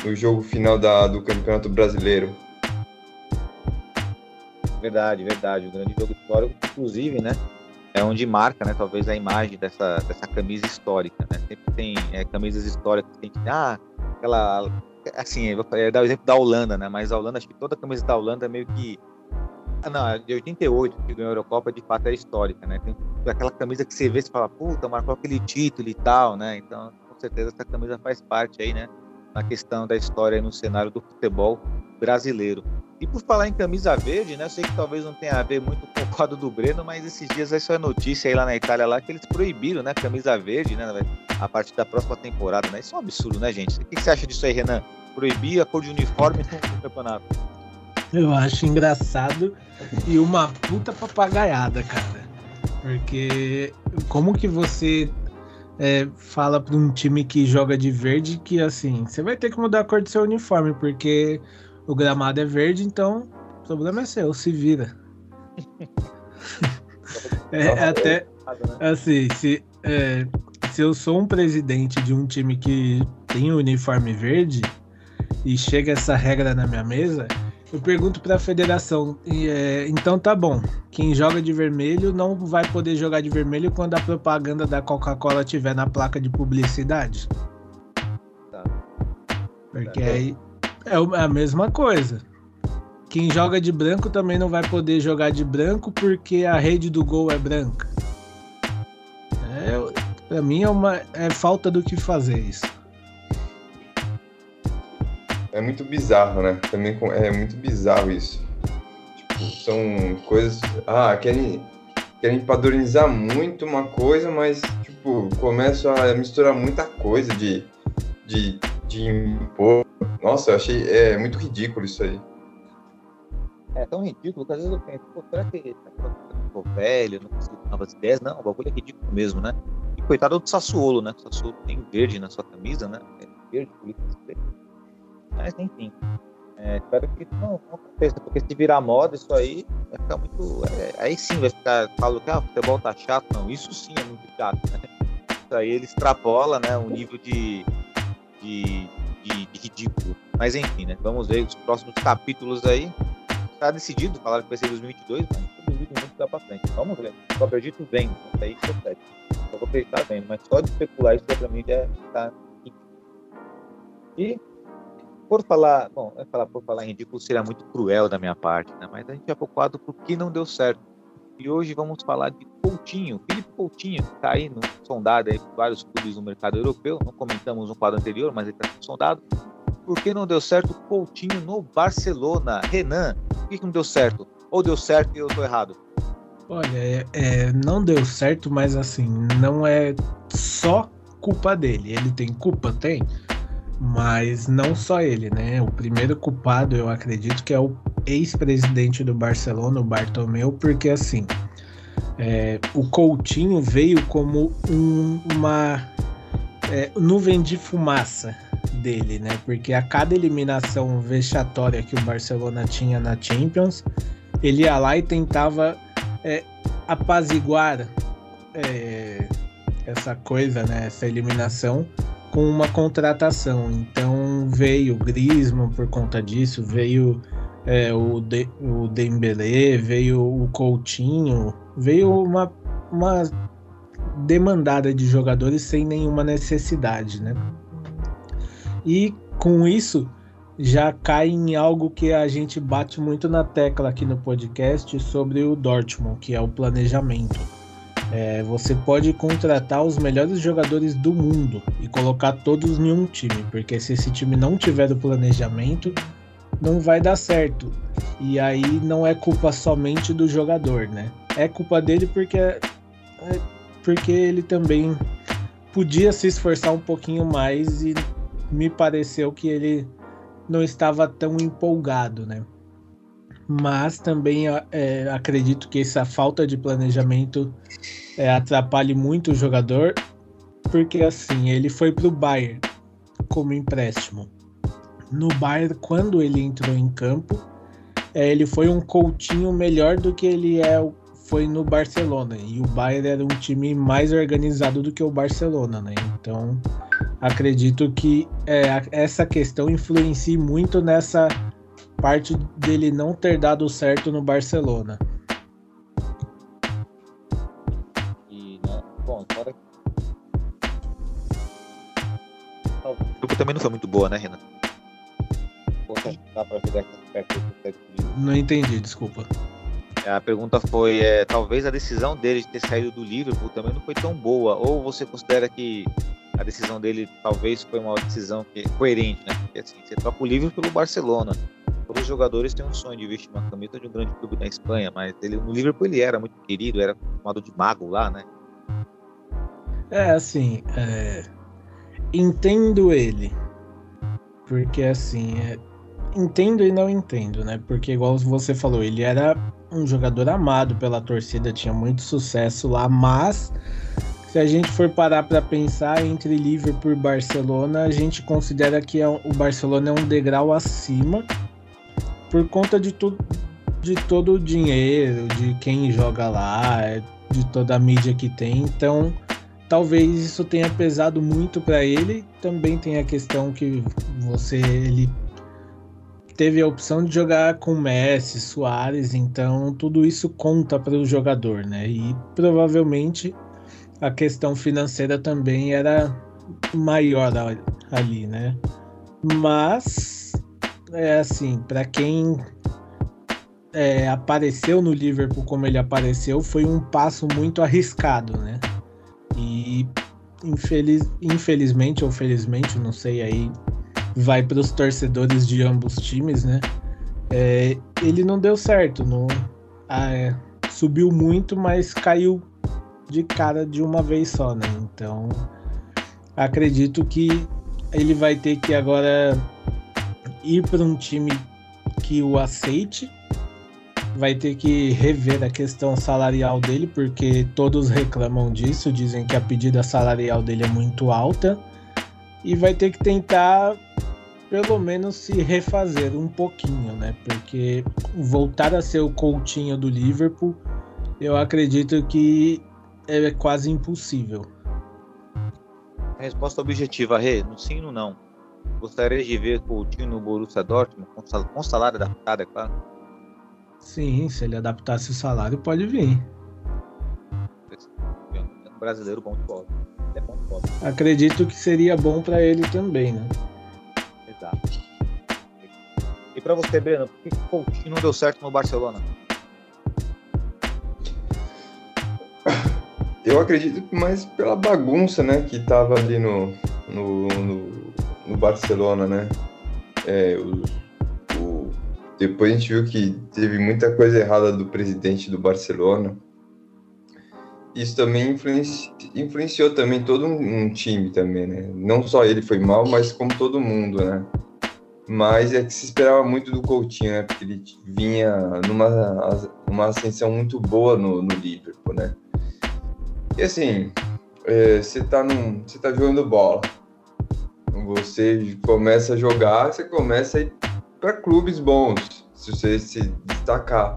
no jogo final da, do Campeonato Brasileiro. Verdade, verdade. O grande jogo histórico, inclusive, né? É onde marca, né? Talvez a imagem dessa, dessa camisa histórica, né? Sempre tem é, camisas históricas que tem que. Ah, aquela. Assim, eu vou dar o exemplo da Holanda, né? Mas a Holanda, acho que toda a camisa da Holanda é meio que. Ah, não, é de 88, que ganhou a Eurocopa, de fato é histórica, né? Tem aquela camisa que você vê e fala, puta, marcou aquele título e tal, né? Então, com certeza, essa camisa faz parte aí, né? Na questão da história no cenário do futebol brasileiro. E por falar em camisa verde, né? Eu sei que talvez não tenha a ver muito com o quadro do Breno, mas esses dias essa é notícia aí lá na Itália lá que eles proibiram, né? Camisa verde, né? A partir da próxima temporada, né? Isso é um absurdo, né, gente? O que você acha disso aí, Renan? Proibir a cor de uniforme no campeonato? Eu acho engraçado e uma puta papagaiada, cara. Porque como que você é, fala para um time que joga de verde que assim, você vai ter que mudar a cor do seu uniforme, porque o gramado é verde, então o problema é seu, se vira. é, até assim, se, é, se eu sou um presidente de um time que tem o uniforme verde e chega essa regra na minha mesa, eu pergunto para a federação, é, então tá bom, quem joga de vermelho não vai poder jogar de vermelho quando a propaganda da Coca-Cola tiver na placa de publicidade. Tá. Porque aí é, é a mesma coisa. Quem joga de branco também não vai poder jogar de branco porque a rede do gol é branca. É, pra mim é uma é falta do que fazer isso. É muito bizarro, né? Também é muito bizarro isso. Tipo, são coisas. Ah, querem, querem padronizar muito uma coisa, mas tipo, começam a misturar muita coisa de, de, de impor nossa, eu achei é, muito ridículo isso aí. É tão ridículo que às vezes eu penso, pô, será que ficou velho, não consigo novas ideias? Não, o bagulho é ridículo mesmo, né? E coitado do Sassuolo, né? O Sassuolo tem verde na sua camisa, né? É verde, político, Mas enfim. É, espero que não, não aconteça, porque se virar moda isso aí, vai ficar muito. É, aí sim vai ficar. Falo que ah, o futebol tá chato, não. Isso sim é muito chato, né? Isso aí ele extrapola né, o nível de, de de, de ridículo. Mas enfim, né? Vamos ver os próximos capítulos aí. Tá decidido, falaram que vai ser 2022, mas 2021 dá pra frente. Vamos ver. Só acredito. Isso aí que eu Só vou acreditar. Mas só de especular isso pra mim já tá. E por falar, bom, falar por falar em ridículo seria muito cruel da minha parte, né? Mas a gente é focado por que não deu certo. E hoje vamos falar de Coutinho, Felipe Coutinho, que está aí no, sondado aí vários clubes no mercado europeu. Não comentamos no quadro anterior, mas ele está sondado. Por que não deu certo Coutinho no Barcelona? Renan, por que, que não deu certo? Ou deu certo e eu estou errado? Olha, é, é, não deu certo, mas assim, não é só culpa dele. Ele tem culpa? Tem. Mas não só ele, né? O primeiro culpado, eu acredito que é o ex-presidente do Barcelona, o Bartomeu, porque assim, é, o Coutinho veio como um, uma é, nuvem de fumaça dele, né? Porque a cada eliminação vexatória que o Barcelona tinha na Champions, ele ia lá e tentava é, apaziguar é, essa coisa, né? Essa eliminação com uma contratação. Então veio o Griezmann por conta disso, veio é, o, de, o Dembélé, veio o Coutinho, veio uma, uma demandada de jogadores sem nenhuma necessidade, né? E com isso já cai em algo que a gente bate muito na tecla aqui no podcast sobre o Dortmund, que é o planejamento. É, você pode contratar os melhores jogadores do mundo e colocar todos em um time, porque se esse time não tiver o planejamento, não vai dar certo. E aí não é culpa somente do jogador, né? É culpa dele porque, é, porque ele também podia se esforçar um pouquinho mais e me pareceu que ele não estava tão empolgado, né? Mas também é, acredito que essa falta de planejamento é, atrapalhe muito o jogador, porque assim, ele foi para o Bayern como empréstimo. No Bayern, quando ele entrou em campo, é, ele foi um Coutinho melhor do que ele é, foi no Barcelona. E o Bayern era um time mais organizado do que o Barcelona, né? Então, acredito que é, essa questão influencia muito nessa parte dele não ter dado certo no Barcelona. E, né, bom, agora. O grupo também não foi muito boa, né, Renan? Dá pra jogar perto Não entendi, desculpa. É, a pergunta foi: é, talvez a decisão dele de ter saído do Liverpool também não foi tão boa. Ou você considera que a decisão dele talvez foi uma decisão que, coerente, né? Porque assim, você troca o Liverpool pelo Barcelona todos os jogadores têm um sonho de vestir uma camisa de um grande clube na Espanha, mas ele no Liverpool ele era muito querido, era chamado de mago lá, né? É, assim, é... entendo ele, porque assim, é... entendo e não entendo, né? Porque igual você falou, ele era um jogador amado pela torcida, tinha muito sucesso lá, mas se a gente for parar para pensar entre Liverpool e Barcelona, a gente considera que é o Barcelona é um degrau acima por conta de tudo de todo o dinheiro, de quem joga lá, de toda a mídia que tem. Então, talvez isso tenha pesado muito para ele. Também tem a questão que você ele teve a opção de jogar com Messi, Soares, então tudo isso conta para o jogador, né? E provavelmente a questão financeira também era maior ali, né? Mas é assim, para quem é, apareceu no Liverpool como ele apareceu, foi um passo muito arriscado, né? E infeliz, infelizmente ou felizmente, não sei aí, vai para os torcedores de ambos times, né? É, ele não deu certo, não, é, subiu muito, mas caiu de cara de uma vez só, né? Então acredito que ele vai ter que agora ir para um time que o aceite, vai ter que rever a questão salarial dele, porque todos reclamam disso, dizem que a pedida salarial dele é muito alta, e vai ter que tentar pelo menos se refazer um pouquinho, né? Porque voltar a ser o Coutinho do Liverpool, eu acredito que é quase impossível. Resposta objetiva, Rê, no sim no não. Gostaria de ver Coutinho no Borussia Dortmund com salário adaptado, é claro? Sim, se ele adaptasse o salário, pode vir. É um brasileiro bom de bola. é bom de bola. Acredito que seria bom para ele também, né? Exato. E para você, Breno, por que Coutinho não deu certo no Barcelona? eu acredito que mais pela bagunça, né, que tava ali no, no, no, no Barcelona, né? É, o, o, depois a gente viu que teve muita coisa errada do presidente do Barcelona. Isso também influenci, influenciou também todo um, um time também, né? Não só ele foi mal, mas como todo mundo, né? Mas é que se esperava muito do Coutinho, né? Porque ele vinha numa uma ascensão muito boa no, no Liverpool, né? E assim, é, você tá, num, você tá jogando bola. Você começa a jogar, você começa a ir para clubes bons, se você se destacar.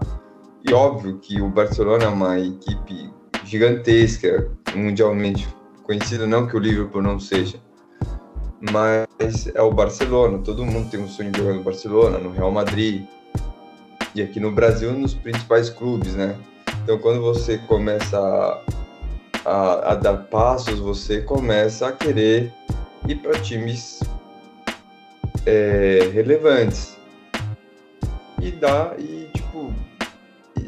E óbvio que o Barcelona é uma equipe gigantesca, mundialmente conhecida, não que o Liverpool não seja mas é o Barcelona. Todo mundo tem um sonho de jogar no Barcelona, no Real Madrid e aqui no Brasil nos principais clubes, né? Então, quando você começa a, a, a dar passos, você começa a querer ir para times é, relevantes e dá e tipo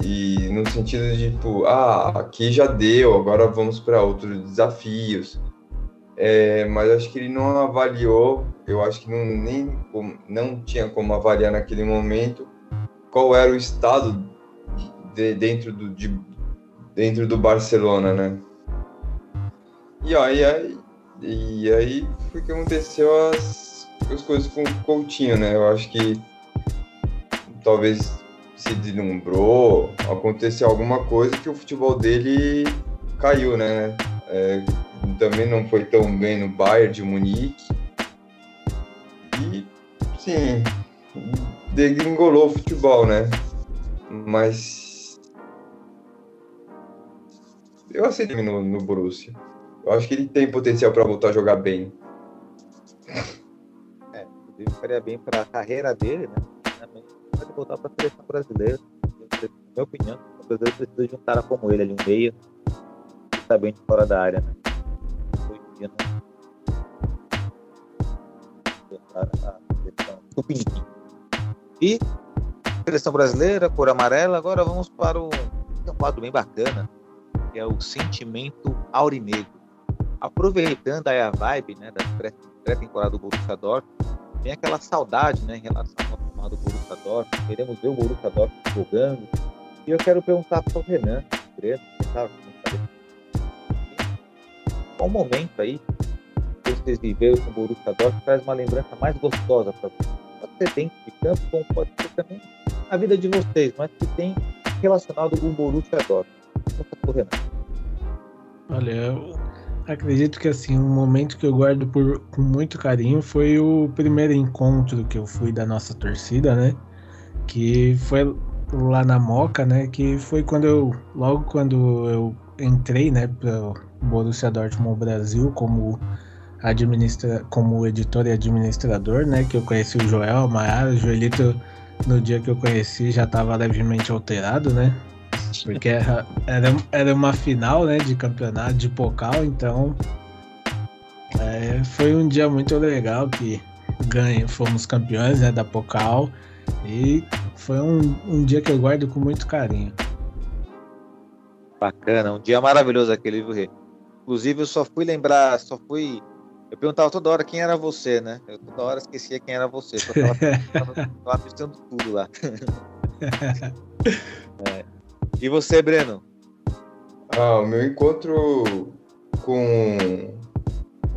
e no sentido de tipo ah aqui já deu agora vamos para outros desafios é, mas acho que ele não avaliou, eu acho que não, nem, não tinha como avaliar naquele momento qual era o estado de, dentro, do, de, dentro do Barcelona, né? E aí, aí, e aí foi que aconteceu as, as coisas com o Coutinho, né? Eu acho que talvez se deslumbrou, aconteceu alguma coisa que o futebol dele caiu, né? É, também não foi tão bem no Bayern de Munique. E, sim, degringolou o futebol, né? Mas eu aceito no, no Borussia. Eu acho que ele tem potencial para voltar a jogar bem. É, inclusive faria bem para a carreira dele, né? Pode voltar para a seleção brasileira. Na minha opinião, o brasileiro precisa de um cara como ele ali, um meia, que está bem de fora da área, né? E seleção brasileira, cor amarela. Agora vamos para um quadro bem bacana, que é o sentimento aurinegro. Aproveitando aí a vibe né, da pré-temporada do Borussia Dortmund, tem aquela saudade né, em relação ao tomado do Borussia Dortmund. Queremos ver o Borussia Dortmund jogando. E eu quero perguntar para o Renan, estava qual momento aí que vocês viveram com o Borussia Dortmund traz uma lembrança mais gostosa para vocês? Pode ser dentro de campo, como pode ser também a vida de vocês, mas que tem relacionado com o Borussia Dortmund. Olha, eu acredito que assim, um momento que eu guardo por, com muito carinho foi o primeiro encontro que eu fui da nossa torcida, né? Que foi lá na Moca, né? Que foi quando eu, logo quando eu entrei, né, para Borussia Dortmund Brasil como administra como editor e administrador, né? Que eu conheci o Joel, a Mayara, o Joelito no dia que eu conheci já estava levemente alterado, né? Porque era, era, era uma final, né, de campeonato de Pocal, então é, foi um dia muito legal que ganha, fomos campeões né, da Pocal e foi um, um dia que eu guardo com muito carinho. Bacana, um dia maravilhoso aquele, viu, Inclusive, eu só fui lembrar, só fui. Eu perguntava toda hora quem era você, né? Eu toda hora esquecia quem era você. Só tava, tava pensando tudo lá. E você, Breno? Ah, o meu encontro com,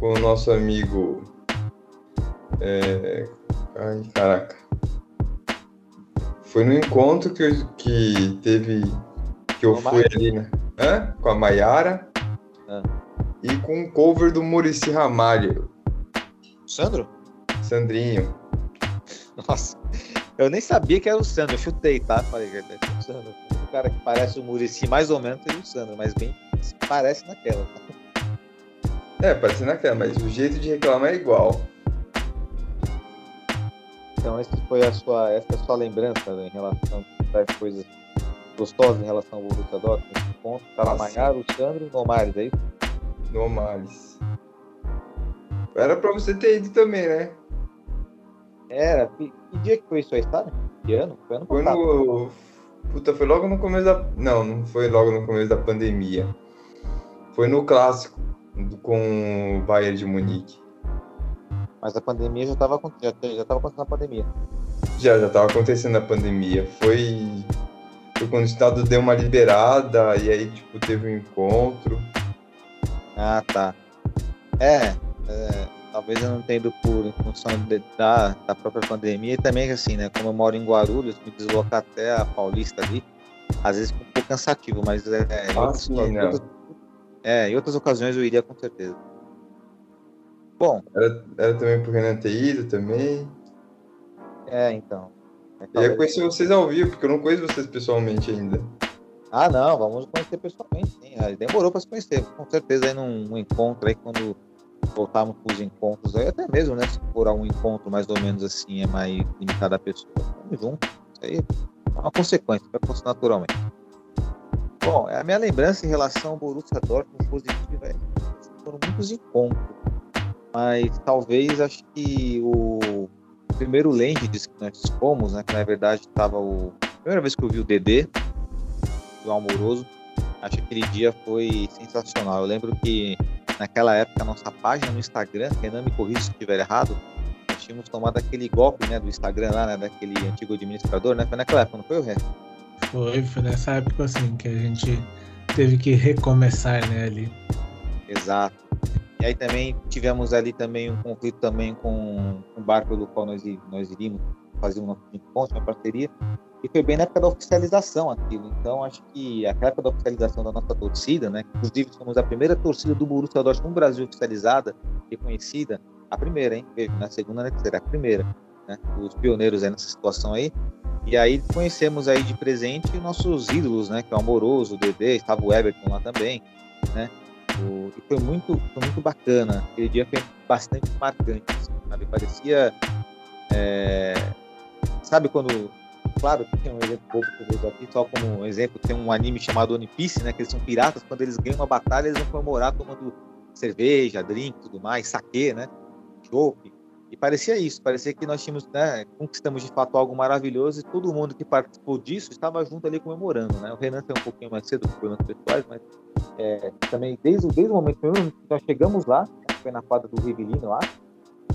com o nosso amigo. É... Ai, caraca. Foi no encontro que, que teve. Que eu fui ali, né? Hã? Com a Maiara. Ah. E com um cover do Murici Ramalho. Sandro? Sandrinho. Nossa, eu nem sabia que era o Sandro, eu chutei, tá? Falei é o Sandro. O cara que parece o Murici mais ou menos seria o Sandro, mas bem parece naquela. Tá? É, parece naquela, mas o jeito de reclamar é igual. Então essa foi a sua, essa é a sua lembrança né, em relação a coisas gostosas em relação ao Borussia Dortmund nesse ponto. Calamaiar, o Sandro, Nomares, é isso? Nomares. Era pra você ter ido também, né? Era. Que, que dia que foi isso aí, sabe? Que ano? Foi ano passado. Foi no... Puta, foi logo no começo da... Não, não foi logo no começo da pandemia. foi no clássico com o Bayern de Munique. Mas a pandemia já estava já, já tava acontecendo a pandemia. Já, já estava acontecendo a pandemia. Foi, foi quando o Estado deu uma liberada e aí, tipo, teve um encontro. Ah, tá. É, é talvez eu não tenha ido por em função de, da, da própria pandemia e também, assim, né, como eu moro em Guarulhos, me deslocar até a Paulista ali, às vezes fica um pouco cansativo, mas é, em, Ah, outras, sim, em né? outras- é, em outras ocasiões eu iria com certeza. Bom, Era, era também pro Renan ter ido também. é, então. É, Eu ia talvez- conhecer vocês ao vivo, porque eu não conheço vocês pessoalmente ainda. Ah, não, vamos conhecer pessoalmente, sim. Demorou para se conhecer, com certeza aí num, num encontro aí, quando voltarmos para os encontros aí, até mesmo, né? Se for um encontro mais ou menos assim, é mais limitado a pessoa. Vamos junto. Isso aí é uma consequência, vai acontecer naturalmente. Bom, a minha lembrança em relação ao Borussia Dortmund positiva é foram muitos encontros. Mas talvez acho que o primeiro Lendes que nós fomos, né? Que na verdade estava o. Primeira vez que eu vi o Dedê, do Amoroso. Acho que aquele dia foi sensacional. Eu lembro que naquela época a nossa página no Instagram, Renan me corrija se estiver errado, nós tínhamos tomado aquele golpe né, do Instagram lá, né, daquele antigo administrador, né? Foi naquela época, não foi o resto? Foi, foi nessa época assim que a gente teve que recomeçar, né, ali. Exato. E aí também tivemos ali também um conflito também com o bar pelo qual nós, nós iríamos fazer um nosso encontro, uma parceria. E foi bem na época da oficialização aquilo. Então acho que aquela época da oficialização da nossa torcida, né? Inclusive somos a primeira torcida do Borussia Dortmund no Brasil oficializada, reconhecida. A primeira, hein? Na segunda, na terceira, a primeira. Né? Os pioneiros aí nessa situação aí. E aí conhecemos aí de presente nossos ídolos, né? Que é o Amoroso, o Dedê, estava o Everton lá também, né? O- e foi muito, foi muito bacana. Aquele dia foi bastante marcante, sabe? Parecia. é, Sabe quando. Claro que tem um exemplo pouco que eu aqui, só como um exemplo, tem um anime chamado One Piece, né? Que eles são piratas, quando eles ganham uma batalha, eles vão comemorar tomando cerveja, drink tudo mais, saque, né? Chopp. E parecia isso, parecia que nós tínhamos, né, conquistamos de fato algo maravilhoso e todo mundo que participou disso estava junto ali comemorando, né? O Renan tem um pouquinho mais cedo por problemas pessoais, mas é, também desde, desde o momento que nós chegamos lá, que foi na quadra do Rivelino lá,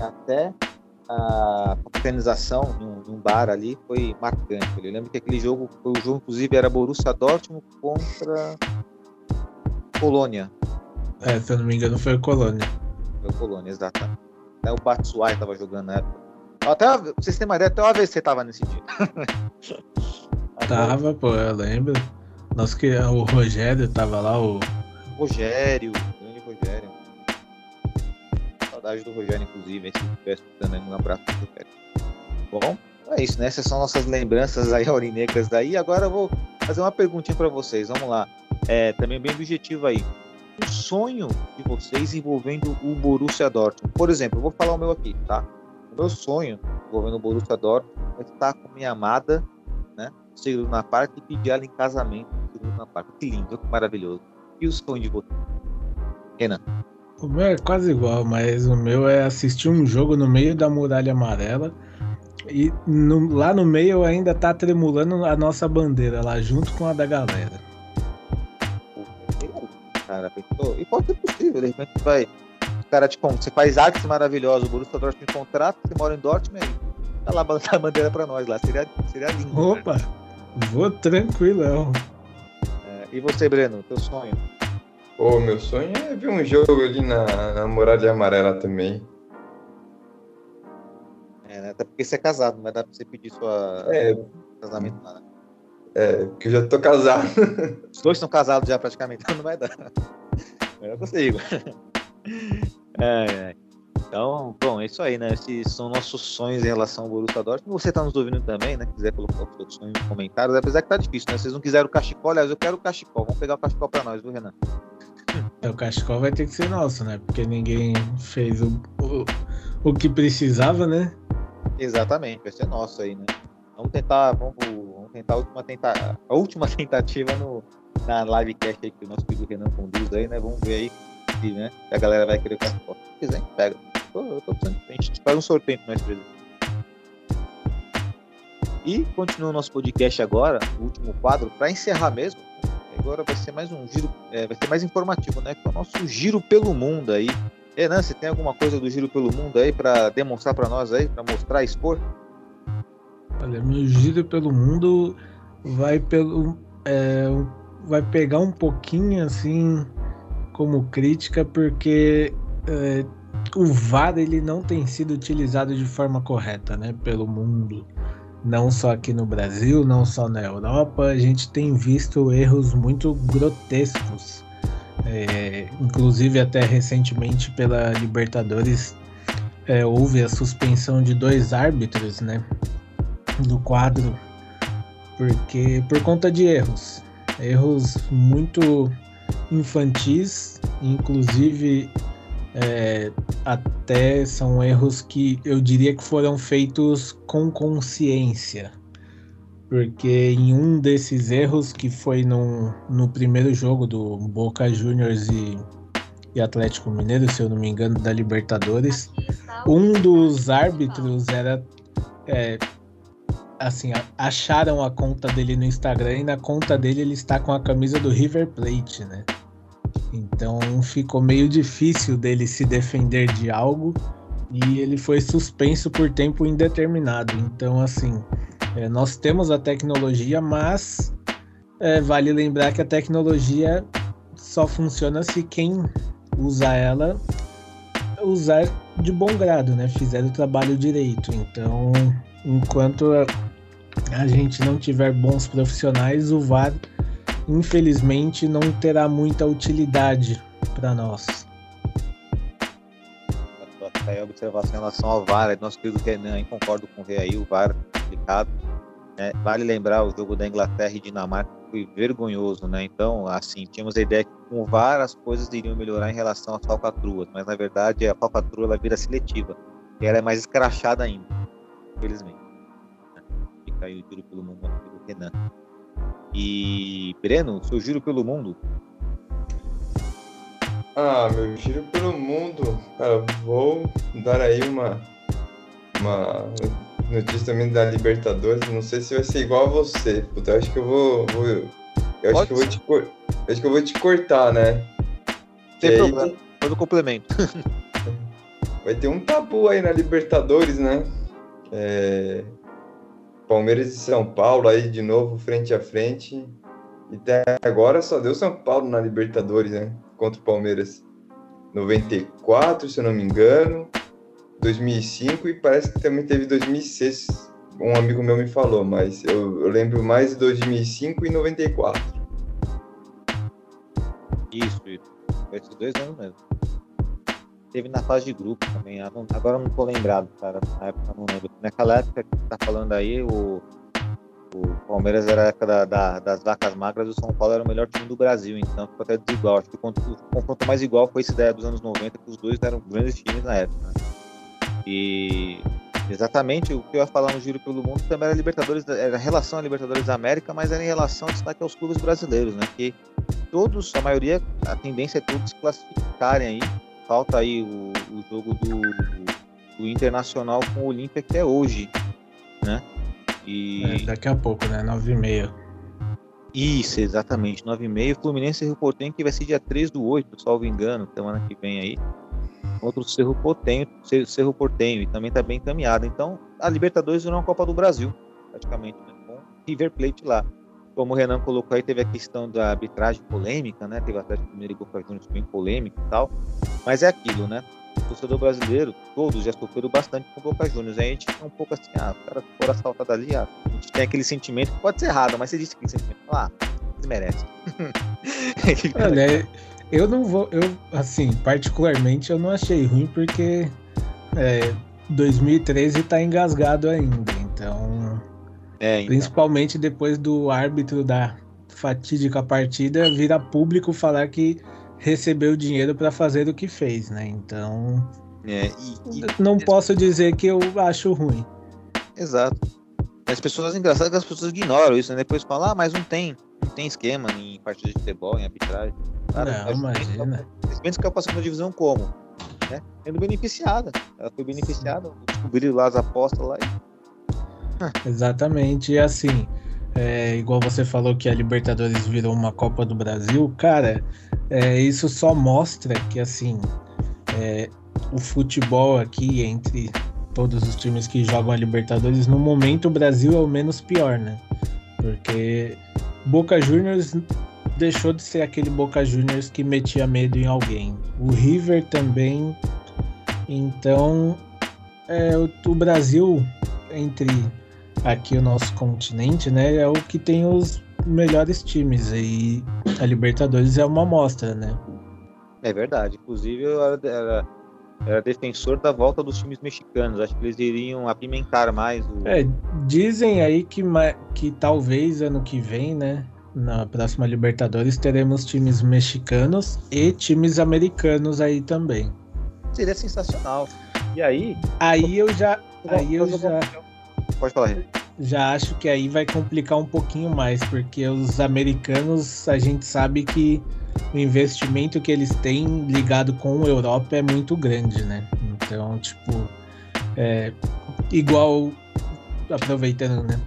até a confraternização num, bar ali foi marcante. Eu lembro que aquele jogo, foi o jogo inclusive era Borussia Dortmund contra Colônia. É, se eu não me engano, foi o Colônia. Foi o Colônia, exatamente. Até o Batsuai estava jogando na época. Até, pra vocês terem uma ideia, até o AVC estava nesse dia. Tava, pô, eu lembro. Nosso que o Rogério tava lá, o. Rogério. Saudade do Rogério, inclusive, se estiver escutando um abraço pro Rogério. Bom, é isso, né? Essas são nossas lembranças aí aurinecas daí. Agora eu vou fazer uma perguntinha para vocês. Vamos lá. É, também bem objetivo aí. Um sonho de vocês envolvendo o Borussia Dortmund. Por exemplo, eu vou falar o meu aqui, tá? O meu sonho envolvendo o Borussia Dortmund é estar com minha amada, né? Segundo na parte e pedir ela em casamento. Segundo na parte. Que lindo, que maravilhoso. E o sonho de vocês? Renan. O meu é quase igual, mas o meu é assistir um jogo no meio da muralha amarela. E no- lá no meio ainda tá tremulando a nossa bandeira lá junto com a da galera. Cara, pensou? E pode ser possível, de repente vai. O cara, tipo, você faz artes maravilhosas, o Borussia Dortmund contrata, você mora em Dortmund aí. Tá lá a bandeira pra nós lá. Seria, seria lindo. né? Opa! Vou tranquilão. É, e você, Breno, teu sonho? Pô, meu sonho é ver um jogo ali na, na Muralha Amarela também. É, né? Até porque você é casado, não vai dar pra você pedir sua É, casamento lá, né? é, porque eu já tô casado. Os dois estão casados já praticamente, então não vai dar. Eu consigo. É, é. Então, bom, é isso aí, né? Esses são nossos sonhos em relação ao Borussia Dortmund. Você tá nos ouvindo também, né? Quiser colocar os seus sonhos nos comentários, apesar que tá difícil, né? Vocês não quiseram o cachecol, aliás, eu quero o cachecol. Vamos pegar o cachecol pra nós, viu, Renan? É, O cachecol vai ter que ser nosso, né? Porque ninguém fez o, o, o que precisava, né? Exatamente, vai ser nosso aí, né? Vamos tentar, vamos, vamos tentar a última, tenta, a última tentativa no, na livecast aí que o nosso querido Renan conduz aí, né? Vamos ver aí se, né, a galera vai querer o cachecol. Se quiser, pega. Eu, eu tô precisando, a gente faz um sorteio pra nós três. E continua o nosso podcast agora, o último quadro, para encerrar mesmo. Agora vai ser mais um giro, é, vai ser mais informativo, né? Que o nosso giro pelo mundo aí. Renan, você tem alguma coisa do giro pelo mundo aí para demonstrar para nós aí, para mostrar, expor? Olha, meu giro pelo mundo vai pelo é, vai pegar um pouquinho assim como crítica porque é, o VAR ele não tem sido utilizado de forma correta, né, pelo mundo. Não só aqui no Brasil, não só na Europa, a gente tem visto erros muito grotescos. É, inclusive até recentemente pela Libertadores é, houve a suspensão de dois árbitros, né, do quadro, porque por conta de erros, erros muito infantis, inclusive é, até são erros que eu diria que foram feitos com consciência. Porque em um desses erros, que foi no, no primeiro jogo do Boca Juniors e, e Atlético Mineiro, se eu não me engano, da Libertadores, um dos árbitros era. É, assim, acharam a conta dele no Instagram e na conta dele ele está com a camisa do River Plate, né? Então ficou meio difícil dele se defender de algo e ele foi suspenso por tempo indeterminado. Então, assim, é, nós temos a tecnologia, mas é, vale lembrar que a tecnologia só funciona se quem usa ela usar de bom grado, né? Fizer o trabalho direito. Então, enquanto a gente não tiver bons profissionais, o VAR infelizmente não terá muita utilidade para nós. Aí a observação em relação ao VAR, nosso querido Renan, concordo com o Rei aí, o VAR. Né? Vale lembrar o jogo da Inglaterra e Dinamarca foi vergonhoso, né? Então, assim, tínhamos a ideia que com o VAR as coisas iriam melhorar em relação às falcatruas, mas na verdade a falcatrua ela vira seletiva e ela é mais escrachada ainda, infelizmente. Fica aí o tiro pelo mundo do Renan. E Breno, seu giro pelo mundo? Ah, meu giro pelo mundo, cara, vou dar aí uma uma notícia também da Libertadores. Não sei se vai ser igual a você. Puta, eu acho que eu vou, vou eu acho que eu vou te acho que eu vou te cortar, né? Sem problema. Todo complemento. vai ter um tabu aí na Libertadores, né? É, Palmeiras e São Paulo aí de novo frente a frente. E até agora só deu São Paulo na Libertadores, né? Contra o Palmeiras. 94, se eu não me engano. 2005 e parece que também teve 2006. Um amigo meu me falou, mas eu, eu lembro mais de 2005 e 94. Isso, isso. Esses dois anos mesmo. Teve na fase de grupo também. Agora não tô lembrado, cara. Na época não lembro. Naquela época que tá falando aí, o, o Palmeiras era a época da, da, das vacas magras o São Paulo era o melhor time do Brasil, então ficou até desigual. Acho que o confronto mais igual foi esse ideia dos anos 90, que os dois eram grandes times na época. Né? E exatamente o que eu ia falar no Giro pelo Mundo também era Libertadores, era relação à Libertadores da América, mas era em relação ao destaque aos clubes brasileiros, né? Que todos, a maioria, a tendência é todos se classificarem aí falta aí o, o jogo do, do, Internacional com o Olímpia, que é hoje, né? E... É, daqui a pouco, né? 9h30. Isso, exatamente. 9h30. Fluminense e Rio Portenho, que vai ser dia 3 do 8, salvo engano, semana que vem aí. Contra o Cerro Portenho, Cerro Portenho, e também está bem encaminhado. Então, a Libertadores virou uma Copa do Brasil, praticamente, né? com River Plate lá como o Renan colocou aí, teve a questão da arbitragem polêmica, né? Teve o Atlético Mineiro Juniors bem polêmico e tal. Mas é aquilo, né? O torcedor brasileiro, todos já sofreram bastante com o Boca Juniors. Aí a gente fica um pouco assim, ah, o cara for assaltado ali, ah, a gente tem aquele sentimento, pode ser errado, mas existe aquele sentimento, ah, eles merecem. Olha, eu não vou, eu, assim, particularmente eu não achei ruim porque é, 2013 tá engasgado ainda, então é, então. Principalmente depois do árbitro da fatídica partida vir a público falar que recebeu dinheiro para fazer o que fez, né? Então. É, e, e, não posso dizer que eu acho ruim. Exato. As pessoas, engraçado que as pessoas ignoram isso, né? Depois falam, ah, mas não tem, não tem esquema em partida de futebol, em arbitragem. Cara, não, imagina. Que eu passei na divisão como? Né? Sendo beneficiada. Ela foi beneficiada, descobriram lá as apostas lá e Exatamente. E assim, é, igual você falou que a Libertadores virou uma Copa do Brasil, cara, é, isso só mostra que assim é, o futebol aqui entre todos os times que jogam a Libertadores, no momento o Brasil é o menos pior, né? Porque Boca Juniors deixou de ser aquele Boca Juniors que metia medo em alguém. O River também. Então, é, o, o Brasil, entre aqui o nosso continente, né, é o que tem os melhores times. E a Libertadores é uma amostra, né? É verdade. Inclusive, eu era, era, era defensor da volta dos times mexicanos. Acho que eles iriam apimentar mais o. É, dizem aí que, que talvez ano que vem, né? Na próxima Libertadores teremos times mexicanos e times americanos aí também. Seria sensacional. E aí? Aí eu já. Aí eu já. Pode falar, Rê. Já acho que aí vai complicar um pouquinho mais, porque os americanos, a gente sabe que o investimento que eles têm ligado com a Europa é muito grande, né? Então, tipo, é, igual aproveitando, né?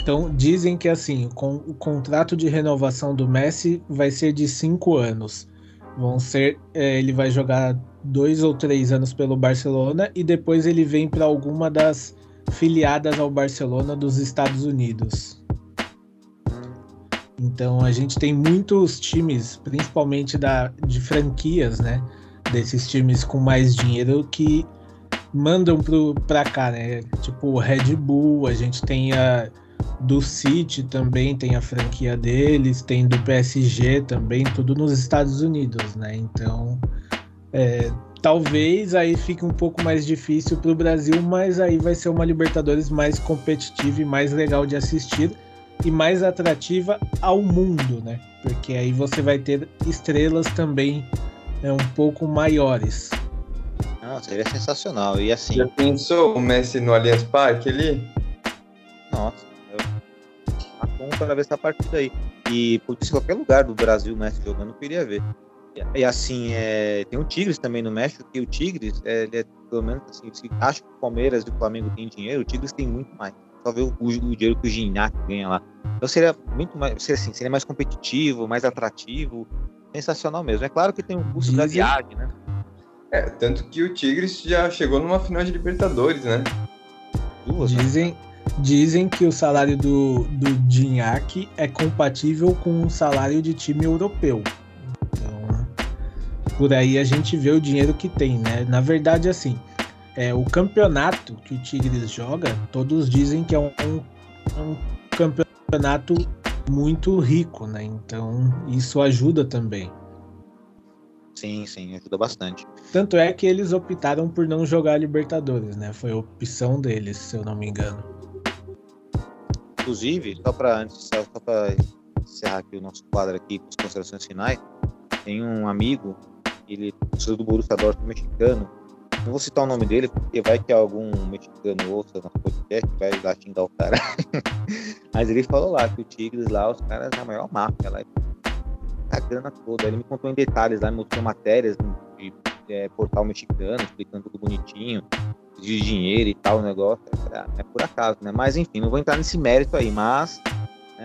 Então, dizem que assim, com o contrato de renovação do Messi vai ser de cinco anos. Vão ser, é, ele vai jogar dois ou três anos pelo Barcelona e depois ele vem para alguma das filiadas ao Barcelona dos Estados Unidos. Então a gente tem muitos times, principalmente da, de franquias, né? Desses times com mais dinheiro que mandam pro, pra cá, né? Tipo o Red Bull, a gente tem a do City também, tem a franquia deles, tem do PSG também, tudo nos Estados Unidos, né? Então é, talvez aí fique um pouco mais difícil para o Brasil, mas aí vai ser uma Libertadores mais competitiva e mais legal de assistir e mais atrativa ao mundo, né? Porque aí você vai ter estrelas também é, um pouco maiores. Não, seria sensacional. E assim. Já pensou o Messi no Allianz Parque ali? Nossa, eu aponto para ver essa partida aí. E por isso, qualquer lugar do Brasil, o Messi jogando, eu queria ver. E assim, é, tem o Tigres também no México, que o Tigres, é, é pelo menos assim, se acha que o Palmeiras e o Flamengo têm dinheiro, o Tigres tem muito mais. Só ver o, o, o dinheiro que o Gignac ganha lá. Então seria muito mais, seria, assim, seria mais competitivo, mais atrativo, sensacional mesmo. É claro que tem o custo da viagem, né? É, tanto que o Tigres já chegou numa final de Libertadores, né? Duas, dizem, né? dizem que o salário do, do Gignac é compatível com o salário de time europeu por aí a gente vê o dinheiro que tem, né? Na verdade, assim, é, o campeonato que o Tigres joga, todos dizem que é um, um campeonato muito rico, né? Então isso ajuda também. Sim, sim, ajuda bastante. Tanto é que eles optaram por não jogar Libertadores, né? Foi a opção deles, se eu não me engano. Inclusive, só para antes, só, só para encerrar aqui o nosso quadro aqui com as considerações finais, tem um amigo ele precisa do Borussia Dortmund mexicano. Não vou citar o nome dele, porque vai que algum mexicano ouça nosso podcast vai lá xingar o cara. Mas ele falou lá que o Tigres lá, os caras é a maior máfia lá. A grana toda. Ele me contou em detalhes lá, me mostrou matérias de é, portal mexicano, explicando tudo bonitinho, de dinheiro e tal, o negócio. É, é por acaso, né? Mas enfim, não vou entrar nesse mérito aí, mas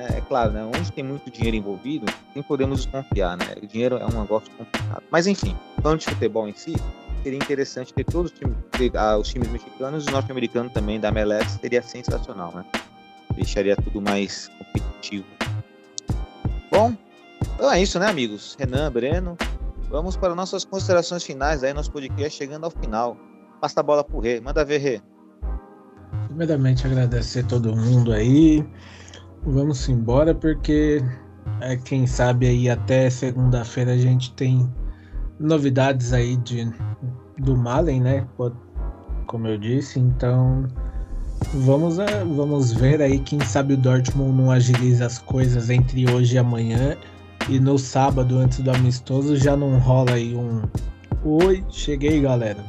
é, é, claro, né? Onde tem muito dinheiro envolvido, nem podemos desconfiar, né? O dinheiro é um negócio complicado. Mas enfim, falando de futebol em si, seria interessante ter todos os times, ter, ah, os times mexicanos e norte-americanos também da MLS, seria sensacional, né? Deixaria tudo mais competitivo. Bom, então é isso, né, amigos? Renan, Breno, vamos para nossas considerações finais aí, nosso podcast chegando ao final. Passa a bola pro Rê, manda ver, Rê. Primeiramente, agradecer todo mundo aí. Vamos embora porque é, quem sabe aí até segunda-feira a gente tem novidades aí de do Malen, né? Como eu disse, então vamos é, vamos ver aí quem sabe o Dortmund não agiliza as coisas entre hoje e amanhã e no sábado antes do amistoso já não rola aí um oi, cheguei, galera.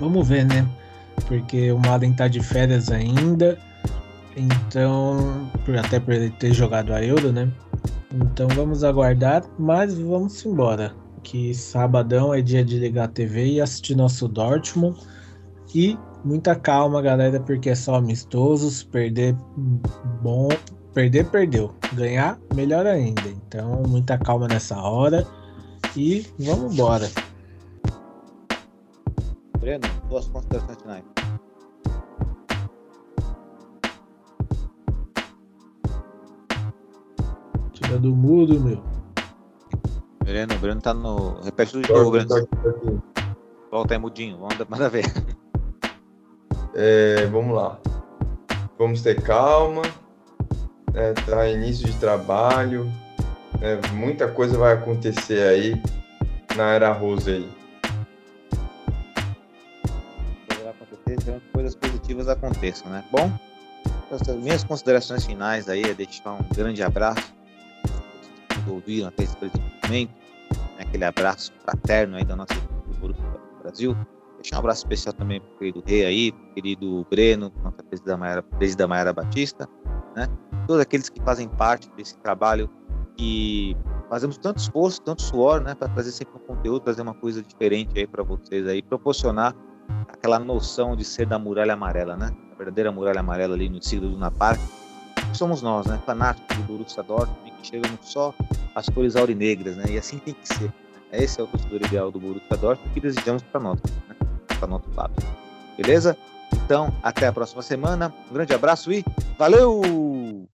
Vamos ver, né? Porque o Malen tá de férias ainda. Então, até por ele ter jogado a Euro, né? Então vamos aguardar, mas vamos embora. Que sabadão é dia de ligar a TV e assistir nosso Dortmund. E muita calma, galera, porque é só amistosos. Perder bom, perder, perdeu. Ganhar, melhor ainda. Então, muita calma nessa hora e vamos embora. Breno, suas considerações finais. Tira do mudo, meu. Breno, Breno tá no. Repete tudo de novo, Breno. Volta aí, mudinho. Vamos manda ver. É, vamos lá. Vamos ter calma. É, tá início de trabalho. É, muita coisa vai acontecer aí na era Rose aí. Poderá acontecer, esperando que coisas positivas aconteçam, né? Bom, essas minhas considerações finais aí é deixar um grande abraço que ouviram até esse momento, né? aquele abraço fraterno aí da nossa do Brasil. Deixar um abraço especial também pro querido Rei aí, pro querido Breno, nossa presidenta Maiara, presidenta Maiara Batista, né? Todos aqueles que fazem parte desse trabalho que fazemos tanto esforço, tanto suor, né, para trazer sempre um conteúdo, trazer uma coisa diferente aí para vocês aí, proporcionar aquela noção de ser da muralha amarela, né? A verdadeira muralha amarela ali no siglo do Napar. Somos nós, né? Fanáticos do Borussia Dortmund, que chegamos só às cores aurinegras, né? E assim tem que ser. Esse é o torcedor ideal do Borussia Dortmund que desejamos para nós, né? Para nosso lado. Beleza? Então, até a próxima semana. Um grande abraço e valeu!